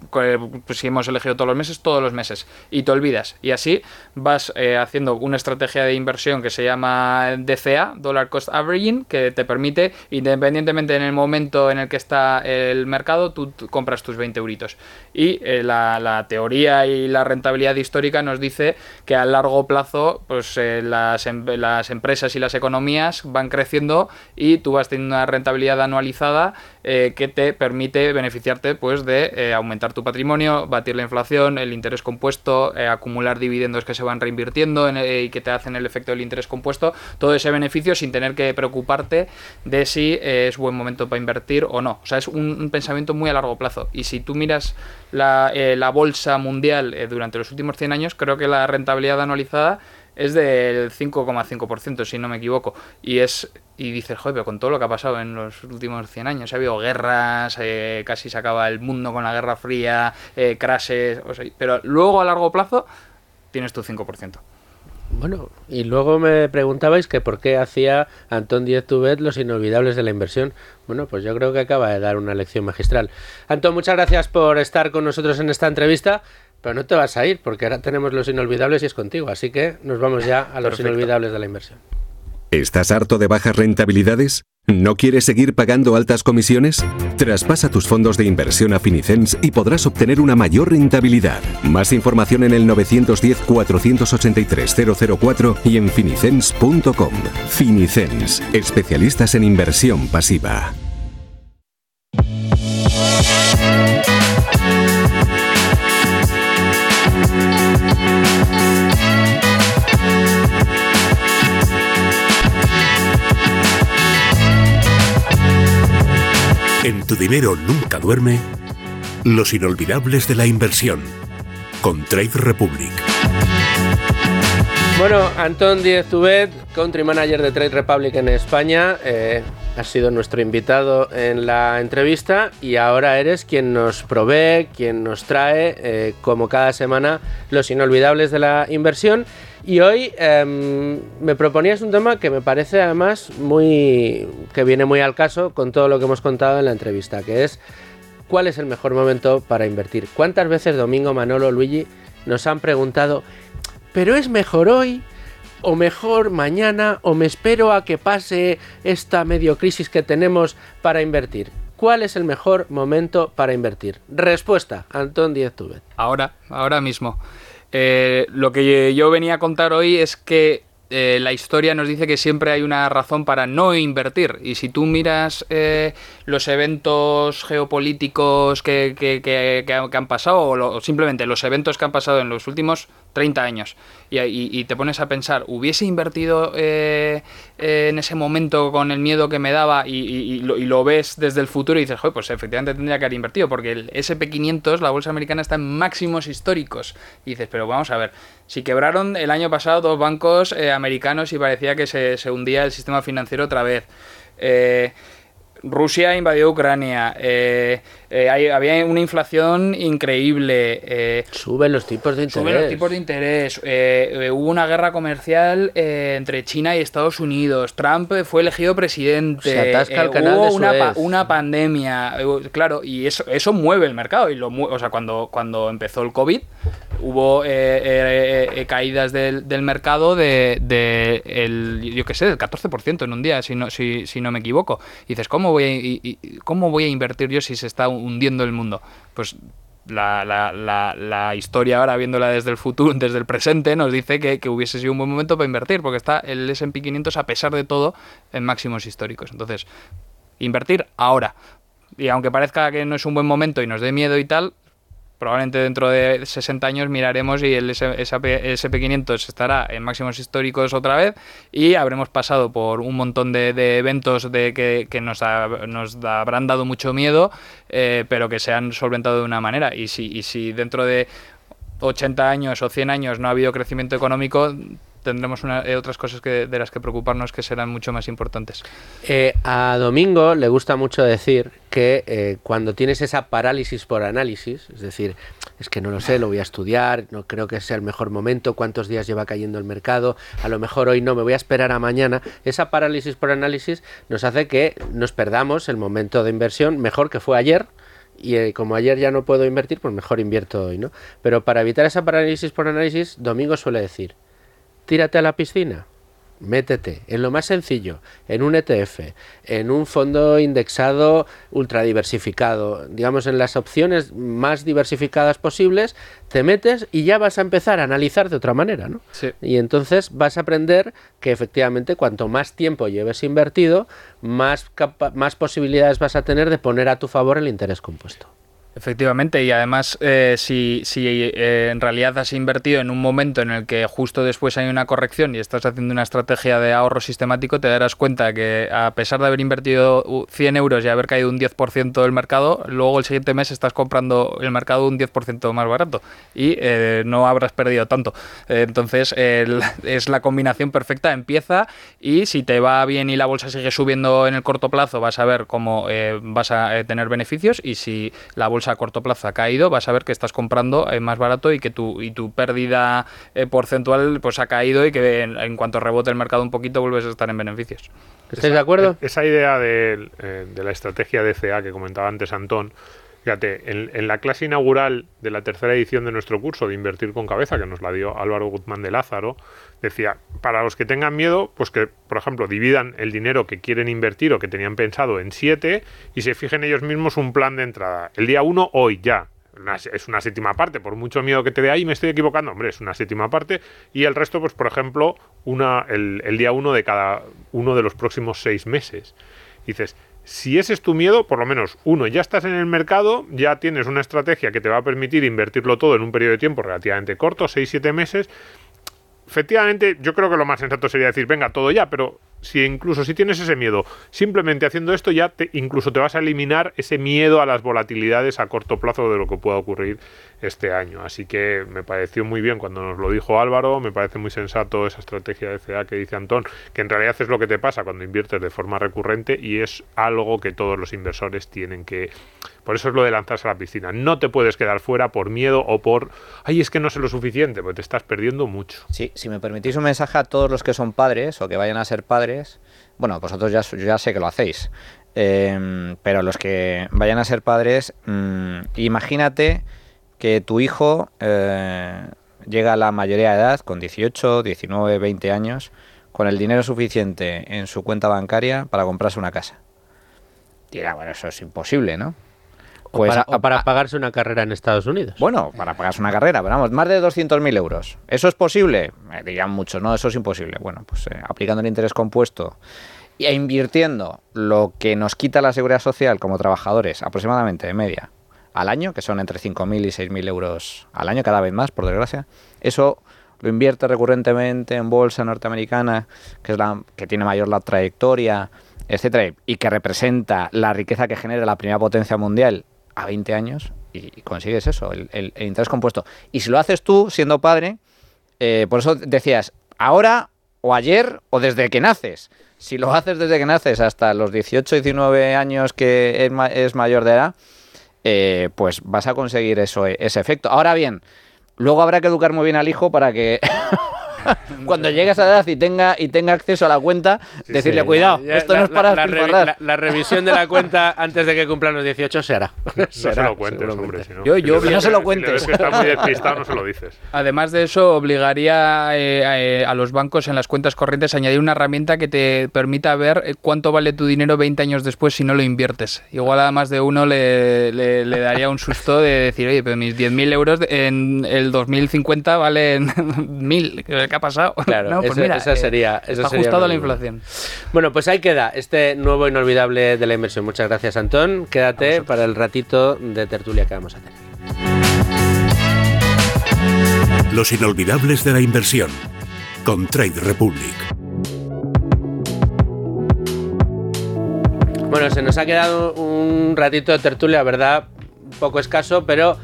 pues si hemos elegido todos los meses, todos los meses. Y te olvidas. Y así vas eh, haciendo una estrategia de inversión que se llama DCA, Dollar Cost Averaging, que te permite, independientemente en el momento en el que está el mercado, tú, compras tus 20 euritos. Y eh, la, teoría y la rentabilidad histórica nos dice que a largo plazo pues eh, las, em, las empresas y las economías van creciendo y tú vas teniendo una rentabilidad anualizada que te permite beneficiarte pues de aumentar tu patrimonio, batir la inflación, el interés compuesto, eh, acumular dividendos que se van reinvirtiendo eh, y que te hacen el efecto del interés compuesto, todo ese beneficio sin tener que preocuparte de si eh, es buen momento para invertir o no. O sea, es un, pensamiento muy a largo plazo. Y si tú miras la, la bolsa mundial durante los últimos 100 años, creo que la rentabilidad anualizada es del 5,5%, si no me equivoco. Y es y dices, joder, pero con todo lo que ha pasado en los últimos 100 años, ha habido guerras, eh, casi se acaba el mundo con la Guerra Fría, eh, crashes, pero luego a largo plazo tienes tu 5%. Bueno, y luego me preguntabais que por qué hacía Antón Díez Tubet los inolvidables de la inversión. Bueno, pues yo creo que acaba de dar una lección magistral. Antón, muchas gracias por estar con nosotros en esta entrevista. Pero no te vas a ir, porque ahora tenemos los inolvidables y es contigo. Así que nos vamos ya a los inolvidables de la inversión. ¿Estás harto de bajas rentabilidades? ¿No quieres seguir pagando altas comisiones? Traspasa tus fondos de inversión a Finicens y podrás obtener una mayor rentabilidad. Más información en el 910-483-004 y en finicens.com. Finicens, especialistas en inversión pasiva. En tu dinero nunca duerme. Los inolvidables de la inversión. Con Trade Republic. Bueno, Antón Díez Tubet, country manager de Trade Republic en España, eh, has sido nuestro invitado en la entrevista y ahora eres quien nos provee, quien nos trae, eh, como cada semana, los inolvidables de la inversión. Y hoy em, me proponías un tema que me parece además muy. que viene muy al caso con todo lo que hemos contado en la entrevista, que es cuál es el mejor momento para invertir. ¿Cuántas veces Domingo, Manolo, Luigi nos han preguntado, pero es mejor hoy? o mejor mañana, o me espero a que pase esta medio crisis que tenemos para invertir. ¿Cuál es el mejor momento para invertir? Respuesta, Antón Díez. Ahora, ahora mismo. Eh, lo que yo venía a contar hoy es que eh, la historia nos dice que siempre hay una razón para no invertir. Y si tú miras eh, los eventos geopolíticos que, que, han pasado, o, simplemente los eventos que han pasado en los últimos 30 años, y, te pones a pensar, ¿hubiese invertido eh, en ese momento con el miedo que me daba y, lo, ves desde el futuro y dices, Joder, pues efectivamente tendría que haber invertido, porque el SP500, la bolsa americana, está en máximos históricos. Y dices, pero vamos a ver, si quebraron el año pasado dos bancos eh, americanos y parecía que se, se, hundía el sistema financiero otra vez. Eh, Rusia invadió Ucrania. Eh, eh, había una inflación increíble. Eh, suben los tipos de interés. Suben los tipos de interés. hubo una guerra comercial entre China y Estados Unidos. Trump fue elegido presidente. Se atasca el canal hubo una, una, pandemia. Claro, y eso, eso mueve el mercado. Y lo, o sea, cuando, cuando empezó el COVID, hubo caídas del, del, mercado de, de el, yo qué sé, del 14% en un día, si no, si, si no me equivoco. Y dices, ¿cómo voy a, ¿cómo voy a invertir yo si se está hundiendo el mundo? Pues la, la, historia ahora viéndola desde el futuro, desde el presente, nos dice que, que, hubiese sido un buen momento para invertir, porque está el S&P 500 a pesar de todo en máximos históricos. Entonces, invertir ahora. Y aunque parezca que no es un buen momento y nos dé miedo y tal, probablemente dentro de 60 años miraremos y el SP500 estará en máximos históricos otra vez y habremos pasado por un montón de, eventos de que, nos, nos habrán dado mucho miedo, eh, pero que se han solventado de una manera. Y si, y si dentro de 80 años o 100 años no ha habido crecimiento económico, tendremos eh, otras cosas que, de las que preocuparnos que serán mucho más importantes. Eh, a Domingo le gusta mucho decir que eh, cuando tienes esa parálisis por análisis, es decir, es que no lo sé, lo voy a estudiar, no creo que sea el mejor momento, cuántos días lleva cayendo el mercado, a lo mejor hoy no, me voy a esperar a mañana, esa parálisis por análisis nos hace que nos perdamos el momento de inversión mejor que fue ayer y eh, como ayer ya no puedo invertir, pues mejor invierto hoy, ¿no? Pero para evitar esa parálisis por análisis, Domingo suele decir, tírate a la piscina, métete en lo más sencillo, en un ETF, en un fondo indexado ultra diversificado, digamos en las opciones más diversificadas posibles, te metes y ya vas a empezar a analizar de otra manera, ¿no? Sí. Y entonces vas a aprender que efectivamente cuanto más tiempo lleves invertido, más, más posibilidades vas a tener de poner a tu favor el interés compuesto. Efectivamente, y además, eh, si, si eh, en realidad has invertido en un momento en el que justo después hay una corrección y estás haciendo una estrategia de ahorro sistemático, te darás cuenta que a pesar de haber invertido 100 euros y haber caído un 10% del mercado, luego el siguiente mes estás comprando el mercado un 10% más barato y eh, no habrás perdido tanto. entonces, es la combinación perfecta, empieza y si te va bien y la bolsa sigue subiendo en el corto plazo, vas a ver cómo vas a tener beneficios y si la bolsa a corto plazo ha caído, vas a ver que estás comprando eh, más barato y que tu, y tu pérdida eh, porcentual pues ha caído y que en, cuanto rebote el mercado un poquito vuelves a estar en beneficios. ¿Estáis de acuerdo? Esa idea de, eh, de la estrategia de CA que comentaba antes Antón, Fíjate, en, la clase inaugural de la tercera edición de nuestro curso de Invertir con Cabeza, que nos la dio Álvaro Guzmán de Lázaro, decía, para los que tengan miedo, pues que, por ejemplo, dividan el dinero que quieren invertir o que tenían pensado en siete y se fijen ellos mismos un plan de entrada. El día uno, hoy, ya. es una séptima parte, por mucho miedo que te dé ahí, me estoy equivocando, hombre, es una séptima parte. Y el resto, pues, por ejemplo, una, el, el día uno de cada uno de los próximos seis meses. dices, si ese es tu miedo, por lo menos uno, ya estás en el mercado, ya tienes una estrategia que te va a permitir invertirlo todo en un periodo de tiempo relativamente corto, 6-7 meses. Efectivamente, yo creo que lo más sensato sería decir, venga, todo ya, pero si incluso si tienes ese miedo, simplemente haciendo esto ya te, incluso te vas a eliminar ese miedo a las volatilidades a corto plazo de lo que pueda ocurrir este año. Así que me pareció muy bien cuando nos lo dijo Álvaro, me parece muy sensato esa estrategia de CA que dice Antón, que en realidad es lo que te pasa cuando inviertes de forma recurrente y es algo que todos los inversores tienen que... Por eso es lo de lanzarse a la piscina. No te puedes quedar fuera por miedo o por, ay, es que no sé lo suficiente, porque te estás perdiendo mucho. Sí, si me permitís un mensaje a todos los que son padres o que vayan a ser padres, bueno, vosotros ya, ya sé que lo hacéis, eh, pero los que vayan a ser padres, mm, imagínate que tu hijo eh, llega a la mayoría de edad, con 18, 19, 20 años, con el dinero suficiente en su cuenta bancaria para comprarse una casa. Dirá, bueno, eso es imposible, ¿no? Pues para, pagarse una carrera en Estados Unidos. Bueno, para pagarse una carrera, pero vamos, más de 200.000 euros. ¿Eso es posible? Me dirían muchos, no, eso es imposible. Bueno, pues eh, aplicando el interés compuesto e invirtiendo lo que nos quita la seguridad social como trabajadores, aproximadamente de media, al año, que son entre 5.000 y 6.000 euros al año, cada vez más, por desgracia. Eso lo invierte recurrentemente en bolsa norteamericana, que es la que tiene mayor la trayectoria, etcétera, y que representa la riqueza que genera la primera potencia mundial a 20 años, y consigues eso, el, interés compuesto. Y si lo haces tú, siendo padre, eh, por eso decías, ahora o ayer o desde que naces. Si lo haces desde que naces hasta los 18, 19 años que es mayor de edad, eh, pues vas a conseguir eso, ese efecto. Ahora bien, luego habrá que educar muy bien al hijo para que cuando llegue a esa edad y tenga, y tenga acceso a la cuenta, decirle, cuidado, esto no es para la, la, revisión de la cuenta antes de que cumplan los 18 se hará. No se lo cuentes, hombre. Si no. Yo, yo, no se lo cuentes. Si está muy despistado, no se lo dices. Además de eso, obligaría eh, a, los bancos en las cuentas corrientes a añadir una herramienta que te permita ver eh, cuánto vale tu dinero 20 años después si no lo inviertes. Igual a más de uno le, le, daría un susto de decir, oye, pero mis 10.000 euros en el 2050 valen 1.000. ¿qué ha pasado? Claro, pues mira, esa sería. está ajustado a la inflación. Bueno, pues ahí queda este nuevo inolvidable de la inversión. Muchas gracias, Antón. Quédate para el ratito de tertulia que vamos a tener. Los inolvidables de la inversión con Trade Republic. Bueno, se nos ha quedado un ratito de tertulia, ¿verdad? Un poco escaso, pero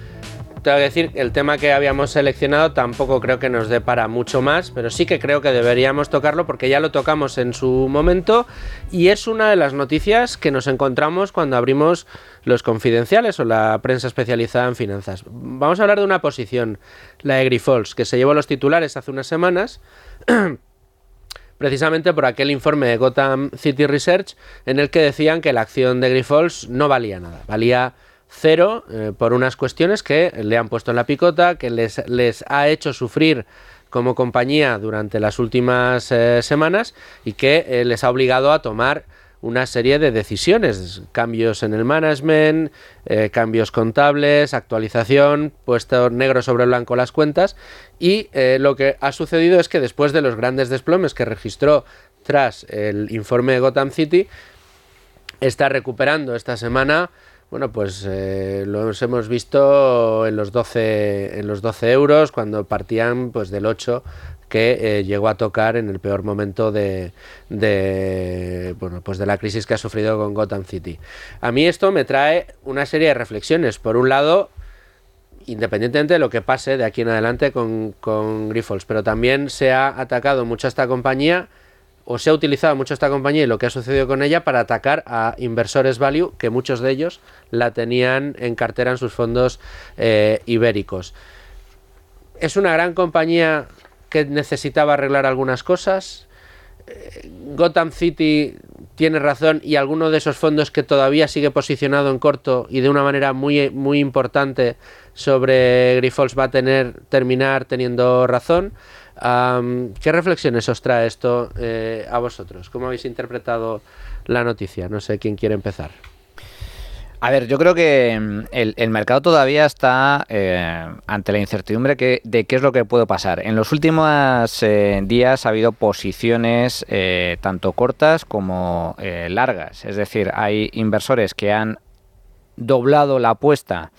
tengo que decir, el tema que habíamos seleccionado tampoco creo que nos dé para mucho más, pero sí que creo que deberíamos tocarlo porque ya lo tocamos en su momento y es una de las noticias que nos encontramos cuando abrimos los confidenciales o la prensa especializada en finanzas. Vamos a hablar de una posición, la de Grifols, que se llevó los titulares hace unas semanas. precisamente por aquel informe de Gotham City Research en el que decían que la acción de Grifols no valía nada, valía cero eh, por unas cuestiones que le han puesto en la picota, que les, les ha hecho sufrir como compañía durante las últimas eh, semanas y que eh, les ha obligado a tomar una serie de decisiones, cambios en el management, cambios contables, actualización, puesto negro sobre blanco las cuentas y lo que ha sucedido es que después de los grandes desplomes que registró tras el informe de Gotham City, está recuperando esta semana bueno, pues eh, los hemos visto en los 12, en los 12 euros cuando partían pues del 8 que eh, llegó a tocar en el peor momento de, de, bueno, pues de la crisis que ha sufrido con Gotham City. A mí esto me trae una serie de reflexiones. Por un lado, independientemente de lo que pase de aquí en adelante con, con Grifols, pero también se ha atacado mucho a esta compañía o se ha utilizado mucho esta compañía y lo que ha sucedido con ella para atacar a inversores value, que muchos de ellos la tenían en cartera en sus fondos eh, ibéricos. Es una gran compañía que necesitaba arreglar algunas cosas. Eh, Gotham City tiene razón y alguno de esos fondos que todavía sigue posicionado en corto y de una manera muy, muy importante sobre Grifols va a tener terminar teniendo razón. ¿Qué reflexiones os trae esto eh, a vosotros? ¿Cómo habéis interpretado la noticia? No sé quién quiere empezar. A ver, yo creo que mm, el, mercado todavía está eh, ante la incertidumbre de qué es lo que puede pasar. En los últimos eh, días ha habido posiciones tanto cortas como largas. Es decir, hay inversores que han doblado la apuesta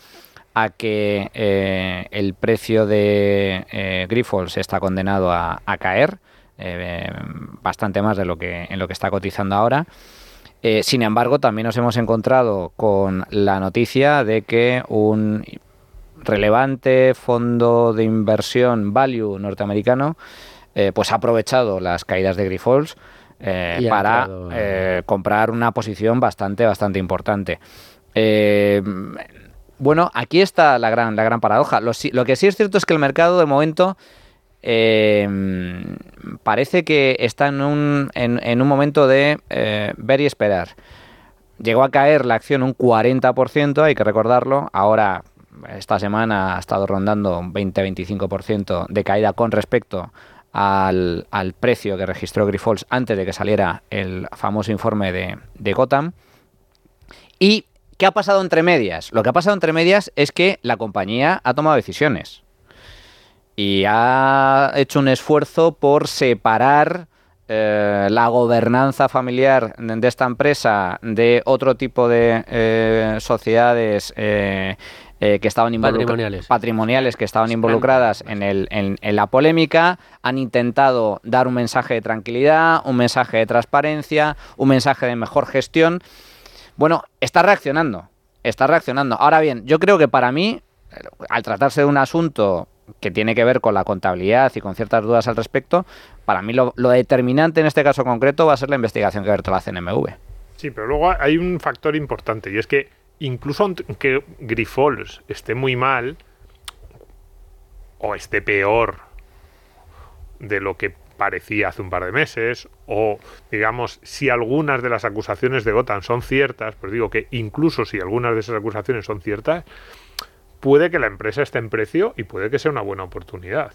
a que eh, el precio de eh, Grifols está condenado a, caer eh, bastante más de lo que en lo que está cotizando ahora. sin embargo, también nos hemos encontrado con la noticia de que un relevante fondo de inversión value norteamericano pues ha aprovechado las caídas de Grifols para comprar una posición bastante bastante importante. Bueno, aquí está la gran, la gran paradoja. Lo, que sí es cierto es que el mercado de momento em, parece que está en un, en, un momento de eh, ver y esperar. Llegó a caer la acción un 40%, hay que recordarlo. Ahora, esta semana ha estado rondando un 20-25% de caída con respecto al, precio que registró Grifols antes de que saliera el famoso informe de, de Gotham. Y ¿Qué ha pasado entre medias? Lo que ha pasado entre medias es que la compañía ha tomado decisiones y ha hecho un esfuerzo por separar eh, la gobernanza familiar de esta empresa de otro tipo de eh, sociedades eh, que estaban patrimoniales. patrimoniales que estaban involucradas en, el, en, la polémica, han intentado dar un mensaje de tranquilidad, un mensaje de transparencia, un mensaje de mejor gestión bueno, está reaccionando, está reaccionando. Ahora bien, yo creo que para mí, al tratarse de un asunto que tiene que ver con la contabilidad y con ciertas dudas al respecto, para mí lo, determinante en este caso concreto va a ser la investigación que va a hacer CNMV. Sí, pero luego hay un factor importante y es que incluso aunque Grifols esté muy mal o esté peor de lo que parecía hace un par de meses, o digamos, si algunas de las acusaciones de Gotham son ciertas, pues digo que incluso si algunas de esas acusaciones son ciertas, puede que la empresa esté en precio y puede que sea una buena oportunidad.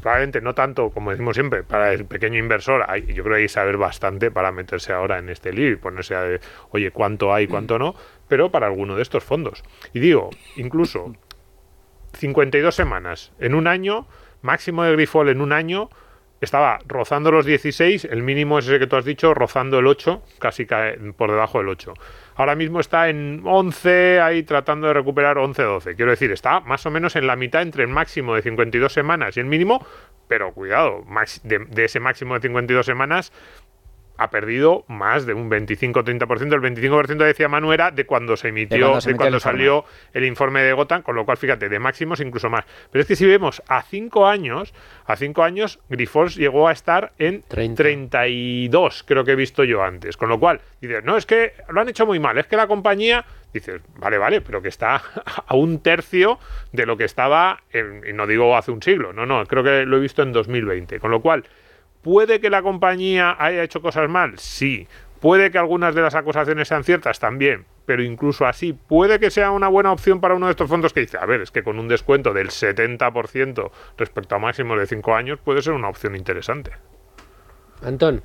Probablemente no tanto, como decimos siempre, para el pequeño inversor, hay, yo creo que hay que saber bastante para meterse ahora en este lío y ponerse a, oye, cuánto hay, cuánto no, pero para alguno de estos fondos. Y digo, incluso 52 semanas en un año, máximo de Grifol en un año, estaba rozando los 16, el mínimo es ese que tú has dicho, rozando el 8, casi cae por debajo del 8. Ahora mismo está en 11, ahí tratando de recuperar 11-12. Quiero decir, está más o menos en la mitad entre el máximo de 52 semanas y el mínimo, pero cuidado, de, de ese máximo de 52 semanas ha perdido más de un 25-30%. El 25% decía Manu era de cuando se emitió, de cuando, salió el informe de Gotham, con lo cual, fíjate, de máximos incluso más. Pero es que si vemos a cinco años, a cinco años, Grifols llegó a estar en 32, creo que he visto yo antes. Con lo cual, dices, no, es que lo han hecho muy mal, es que la compañía dices, vale, vale, pero que está a un tercio de lo que estaba, y no digo hace un siglo, no, no, creo que lo he visto en 2020. Con lo cual, ¿Puede que la compañía haya hecho cosas mal? Sí. ¿Puede que algunas de las acusaciones sean ciertas? También. pero incluso así puede que sea una buena opción para uno de estos fondos que dice, a ver, es que con un descuento del 70% respecto a máximo de 5 años puede ser una opción interesante. Antón.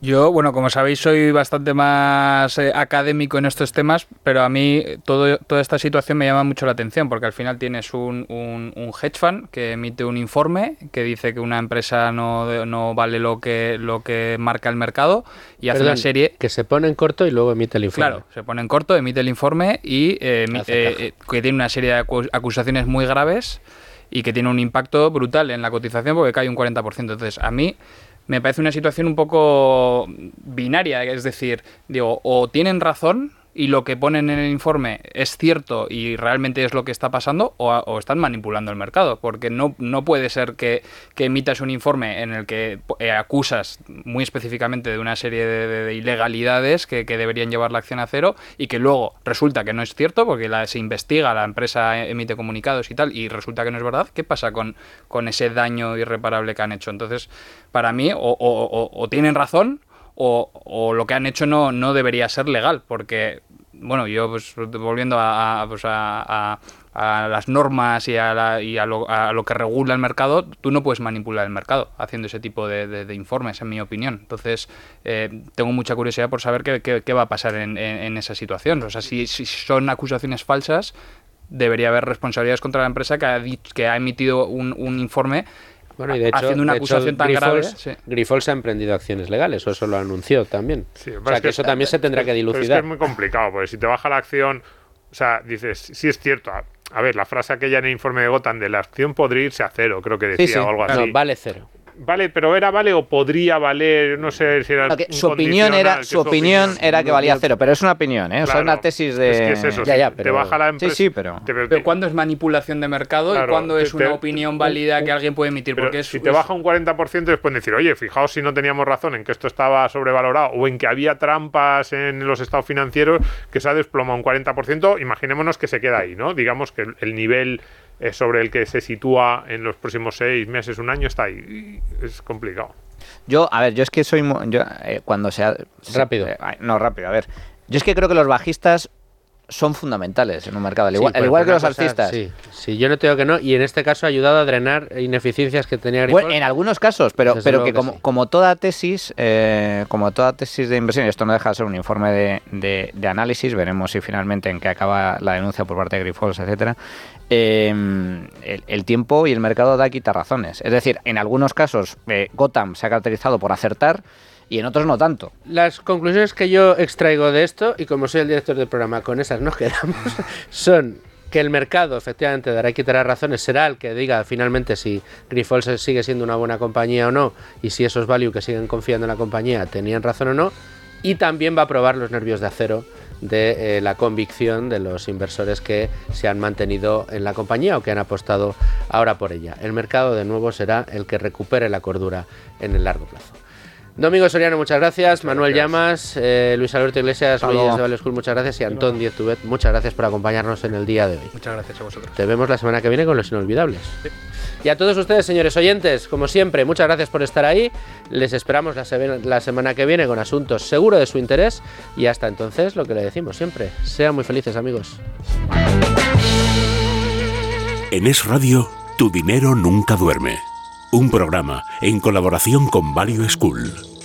Yo, bueno, como sabéis, soy bastante más eh, académico en estos temas, pero a mí todo, toda esta situación me llama mucho la atención, porque al final tienes un, un, un hedge fund que emite un informe que dice que una empresa no, no vale lo que, lo que marca el mercado y hace una serie... Que se pone en corto y luego emite el informe. Claro, se pone en corto, emite el informe y eh, eh, que tiene una serie de acu- acusaciones muy graves y que tiene un impacto brutal en la cotización porque cae un 40%. Entonces, a mí me parece una situación un poco binaria, es decir, digo, o tienen razón y lo que ponen en el informe es cierto y realmente es lo que está pasando o, están manipulando el mercado, porque no, no puede ser que, que emitas un informe en el que eh, acusas muy específicamente de una serie de, de- de ilegalidades que, que deberían llevar la acción a cero y que luego resulta que no es cierto porque se investiga, la empresa emite comunicados y tal y resulta que no es verdad. ¿Qué pasa con, con ese daño irreparable que han hecho? Entonces, para mí, o, o- o- o tienen razón o, o lo que han hecho no, no debería ser legal, porque, bueno, yo pues, volviendo a, a, pues, a- a- las normas y, a, la- y lo, a lo que regula el mercado, tú no puedes manipular el mercado haciendo ese tipo de, informes, en mi opinión. Entonces, eh, tengo mucha curiosidad por saber qué, va a pasar en, en- esa situación. O sea, si, si son acusaciones falsas, debería haber responsabilidades contra la empresa que ha, que ha emitido un informe Bueno, y de hecho, haciendo una de hecho, acusación tan grave. Grifols, sí. Grifols ha emprendido acciones legales, o eso lo anunció también. Sí, o sea, es que, eso también se tendrá que Pero es que dilucidar. es muy complicado, porque si te baja la acción, o sea, dices, sí es cierto. A, a ver, la frase aquella en el informe de Gotham de la acción podría irse a cero, creo que decía Sí, sí. o algo así. No, vale cero. Vale, pero era vale o podría valer, no sé si era. Un su opinión era su opinión era que valía cero, pero es una opinión, ¿eh? O sea, una tesis de. Es que es eso, Ya, ya, te pero- baja la Sí, empresa. sí, pero. te- Pero ¿cuándo es manipulación de mercado Claro, y cuándo es te- una te- opinión válida que alguien puede emitir? Pero Porque es, si te baja un 40%, después decir, oye, fijaos si no teníamos razón en que esto estaba sobrevalorado o en que había trampas en los estados financieros que se ha desplomado un 40%, imaginémonos que se queda ahí, ¿no? Digamos que el nivel eh, sobre el que se sitúa en los próximos seis meses, un año, está ahí. Es complicado. Yo, a ver, yo es que soy. Yo, eh, cuando sea. Rápido. eh, no, rápido, a ver. Yo es que creo que los bajistas son fundamentales en un mercado, al igual, Sí, al igual que los cosa- alcistas. Sí, sí, yo no te digo que no, y en este caso ha ayudado a drenar ineficiencias que tenía Grifols. Bueno, en algunos casos, pero, Desde pero que, que como, sí. como toda tesis, eh, como toda tesis de inversión, y esto no deja de ser un informe de, de- de análisis, veremos si finalmente en qué acaba la denuncia por parte de Grifols, etcétera. eh, el, el tiempo y el mercado da quita razones. Es decir, en algunos casos eh, Gotham se ha caracterizado por acertar y en otros no tanto. Las conclusiones que yo extraigo de esto, y como soy el director del programa, con esas nos quedamos, son que el mercado efectivamente dará y quitará razones, será el que diga finalmente si Grifols sigue siendo una buena compañía o no, y si esos value que siguen confiando en la compañía tenían razón o no, y también va a probar los nervios de acero de eh, la convicción de los inversores que se han mantenido en la compañía o que han apostado ahora por ella. El mercado de nuevo será el que recupere la cordura en el largo plazo. Domingo Soriano, muchas gracias. Manuel gracias. Llamas, eh, Luis Alberto Iglesias, Luis de Value School, muchas gracias. Y Antón Diez Tubet, muchas gracias por acompañarnos en el día de hoy. Muchas gracias a vosotros. Te vemos la semana que viene con los inolvidables. Y a todos ustedes, señores oyentes, como siempre, muchas gracias por estar ahí. Les esperamos la, la semana que viene con asuntos seguro de su interés. Y hasta entonces, lo que le decimos siempre, sean muy felices, amigos. En Es Radio, tu dinero nunca duerme. Un programa en colaboración con Value School.